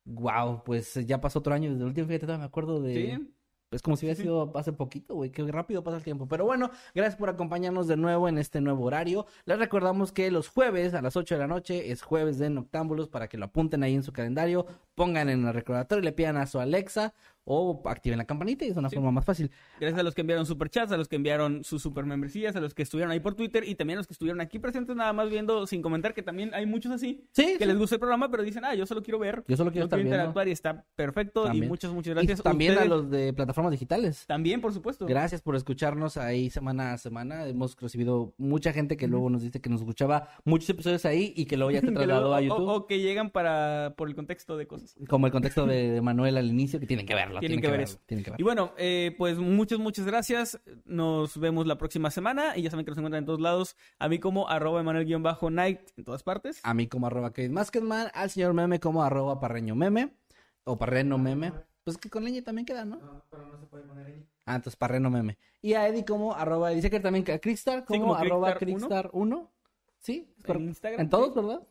Wow, pues ya pasó otro año desde el último, fíjate, me acuerdo de... Sí. Es como si hubiera sido hace poquito, güey. Qué rápido pasa el tiempo. Pero bueno, gracias por acompañarnos de nuevo en este nuevo horario. Les recordamos que los jueves a las 8 de la noche es jueves de Noctámbulos para que lo apunten ahí en su calendario, pongan en el recordatorio y le pidan a su Alexa o activen la campanita y es una Sí. forma más fácil. Gracias a los que enviaron superchats, a los que enviaron sus super membresías, a los que estuvieron ahí por Twitter y también a los que estuvieron aquí presentes nada más viendo sin comentar, que también hay muchos así, Sí, que sí. les gusta el programa, pero dicen, ah, yo solo quiero ver, Yo solo quiero estar quiero viendo. interactuar y está perfecto. También. Y muchas, muchas Y gracias. también a los de plataformas digitales. También, por supuesto. Gracias por escucharnos ahí semana a semana. Hemos recibido mucha gente que luego nos dice que nos escuchaba muchos episodios ahí y que luego ya se *laughs* trasladó luego- a o- YouTube. O, que llegan para por el contexto de cosas. Como el contexto de, de Manuel al inicio, que tienen que verlo. Tienen Tienen, que que, ver verlo. eso. Tienen que Y bueno, eh, pues muchas, muchas gracias. Nos vemos la próxima semana. Y ya saben que nos encuentran en todos lados. A mí como arroba Emanuel-Night en todas partes. A mí como arroba Kevin Maskedman, al señor meme como arroba parreño meme o parreno meme. Pues que con leña también queda, ¿no? Ah, entonces parreno meme. Y a Eddie como arroba, dice que también a Crickstar como, como arroba Crickstar Crickstar 1. Sí, es En. Instagram. En todos, ¿sí? ¿verdad?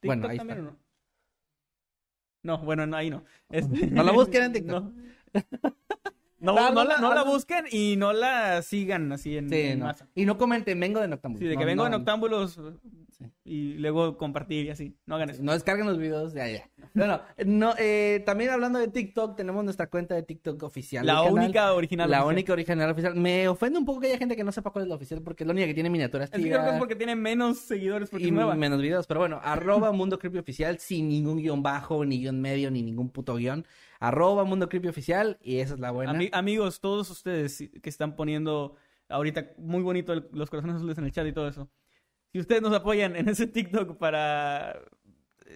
TikTok Bueno, ahí también, está. ¿o no? No, bueno, no, ahí no. *laughs* Este- No la busquen en TikTok. No, no, no no la, no la busquen y no la sigan así en, Sí, en no. masa. Y no comenten, vengo de Noctámbulos. Sí, de que vengo no, en octámbulos Sí. y luego compartir y así. No hagan eso. No descarguen los videos, ya, ya. Bueno, no, eh, también hablando de TikTok, tenemos nuestra cuenta de TikTok oficial. La canal. única original. La oficial. única original oficial. Me ofende un poco que haya gente que no sepa cuál es la oficial, porque es la única que tiene miniaturas Es que creo que es porque tiene menos seguidores porque y nueva. menos videos. Pero bueno, arroba Mundo Creepy Oficial, sin ningún guion bajo, ni guion medio, ni ningún puto guion. Arroba Mundo Creepy Oficial, y esa es la buena. Ami- amigos, todos ustedes que están poniendo ahorita muy bonito el- los corazones azules en el chat y todo eso. Si ustedes nos apoyan en ese TikTok para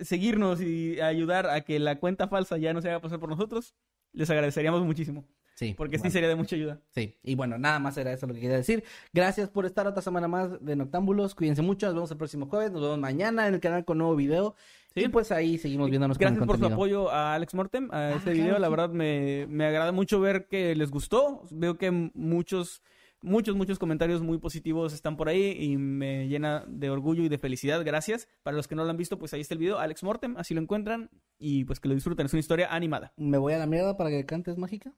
seguirnos y ayudar a que la cuenta falsa ya no se haga pasar por nosotros, les agradeceríamos muchísimo. Sí, Porque sí sería de mucha ayuda. Sí, y bueno, nada más era eso lo que quería decir. Gracias por estar otra semana más de Noctámbulos. Cuídense mucho. Nos vemos el próximo jueves. Nos vemos mañana en el canal con nuevo video. Sí. Y pues ahí seguimos viéndonos Gracias con por su apoyo a Alex Mortem, a Ah, este claro, video. La sí. verdad me, me agrada mucho ver que les gustó. Veo que muchos Muchos, muchos comentarios muy positivos están por ahí y me llena de orgullo y de felicidad. Gracias. Para los que no lo han visto, pues ahí está el video. Alex Mortem, así lo encuentran y pues que lo disfruten. Es una historia animada. ¿Me voy a la mierda para que cantes mágica?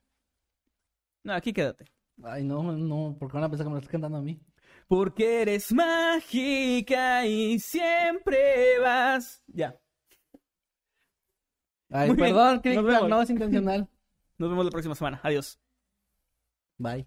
No, aquí quédate. Ay, no, no, porque van a pensar que me lo estás cantando a mí. Porque eres mágica y siempre vas. Ya. Ay, Muy perdón, Cristian, no es intencional. *laughs* Nos vemos la próxima semana. Adiós. Bye.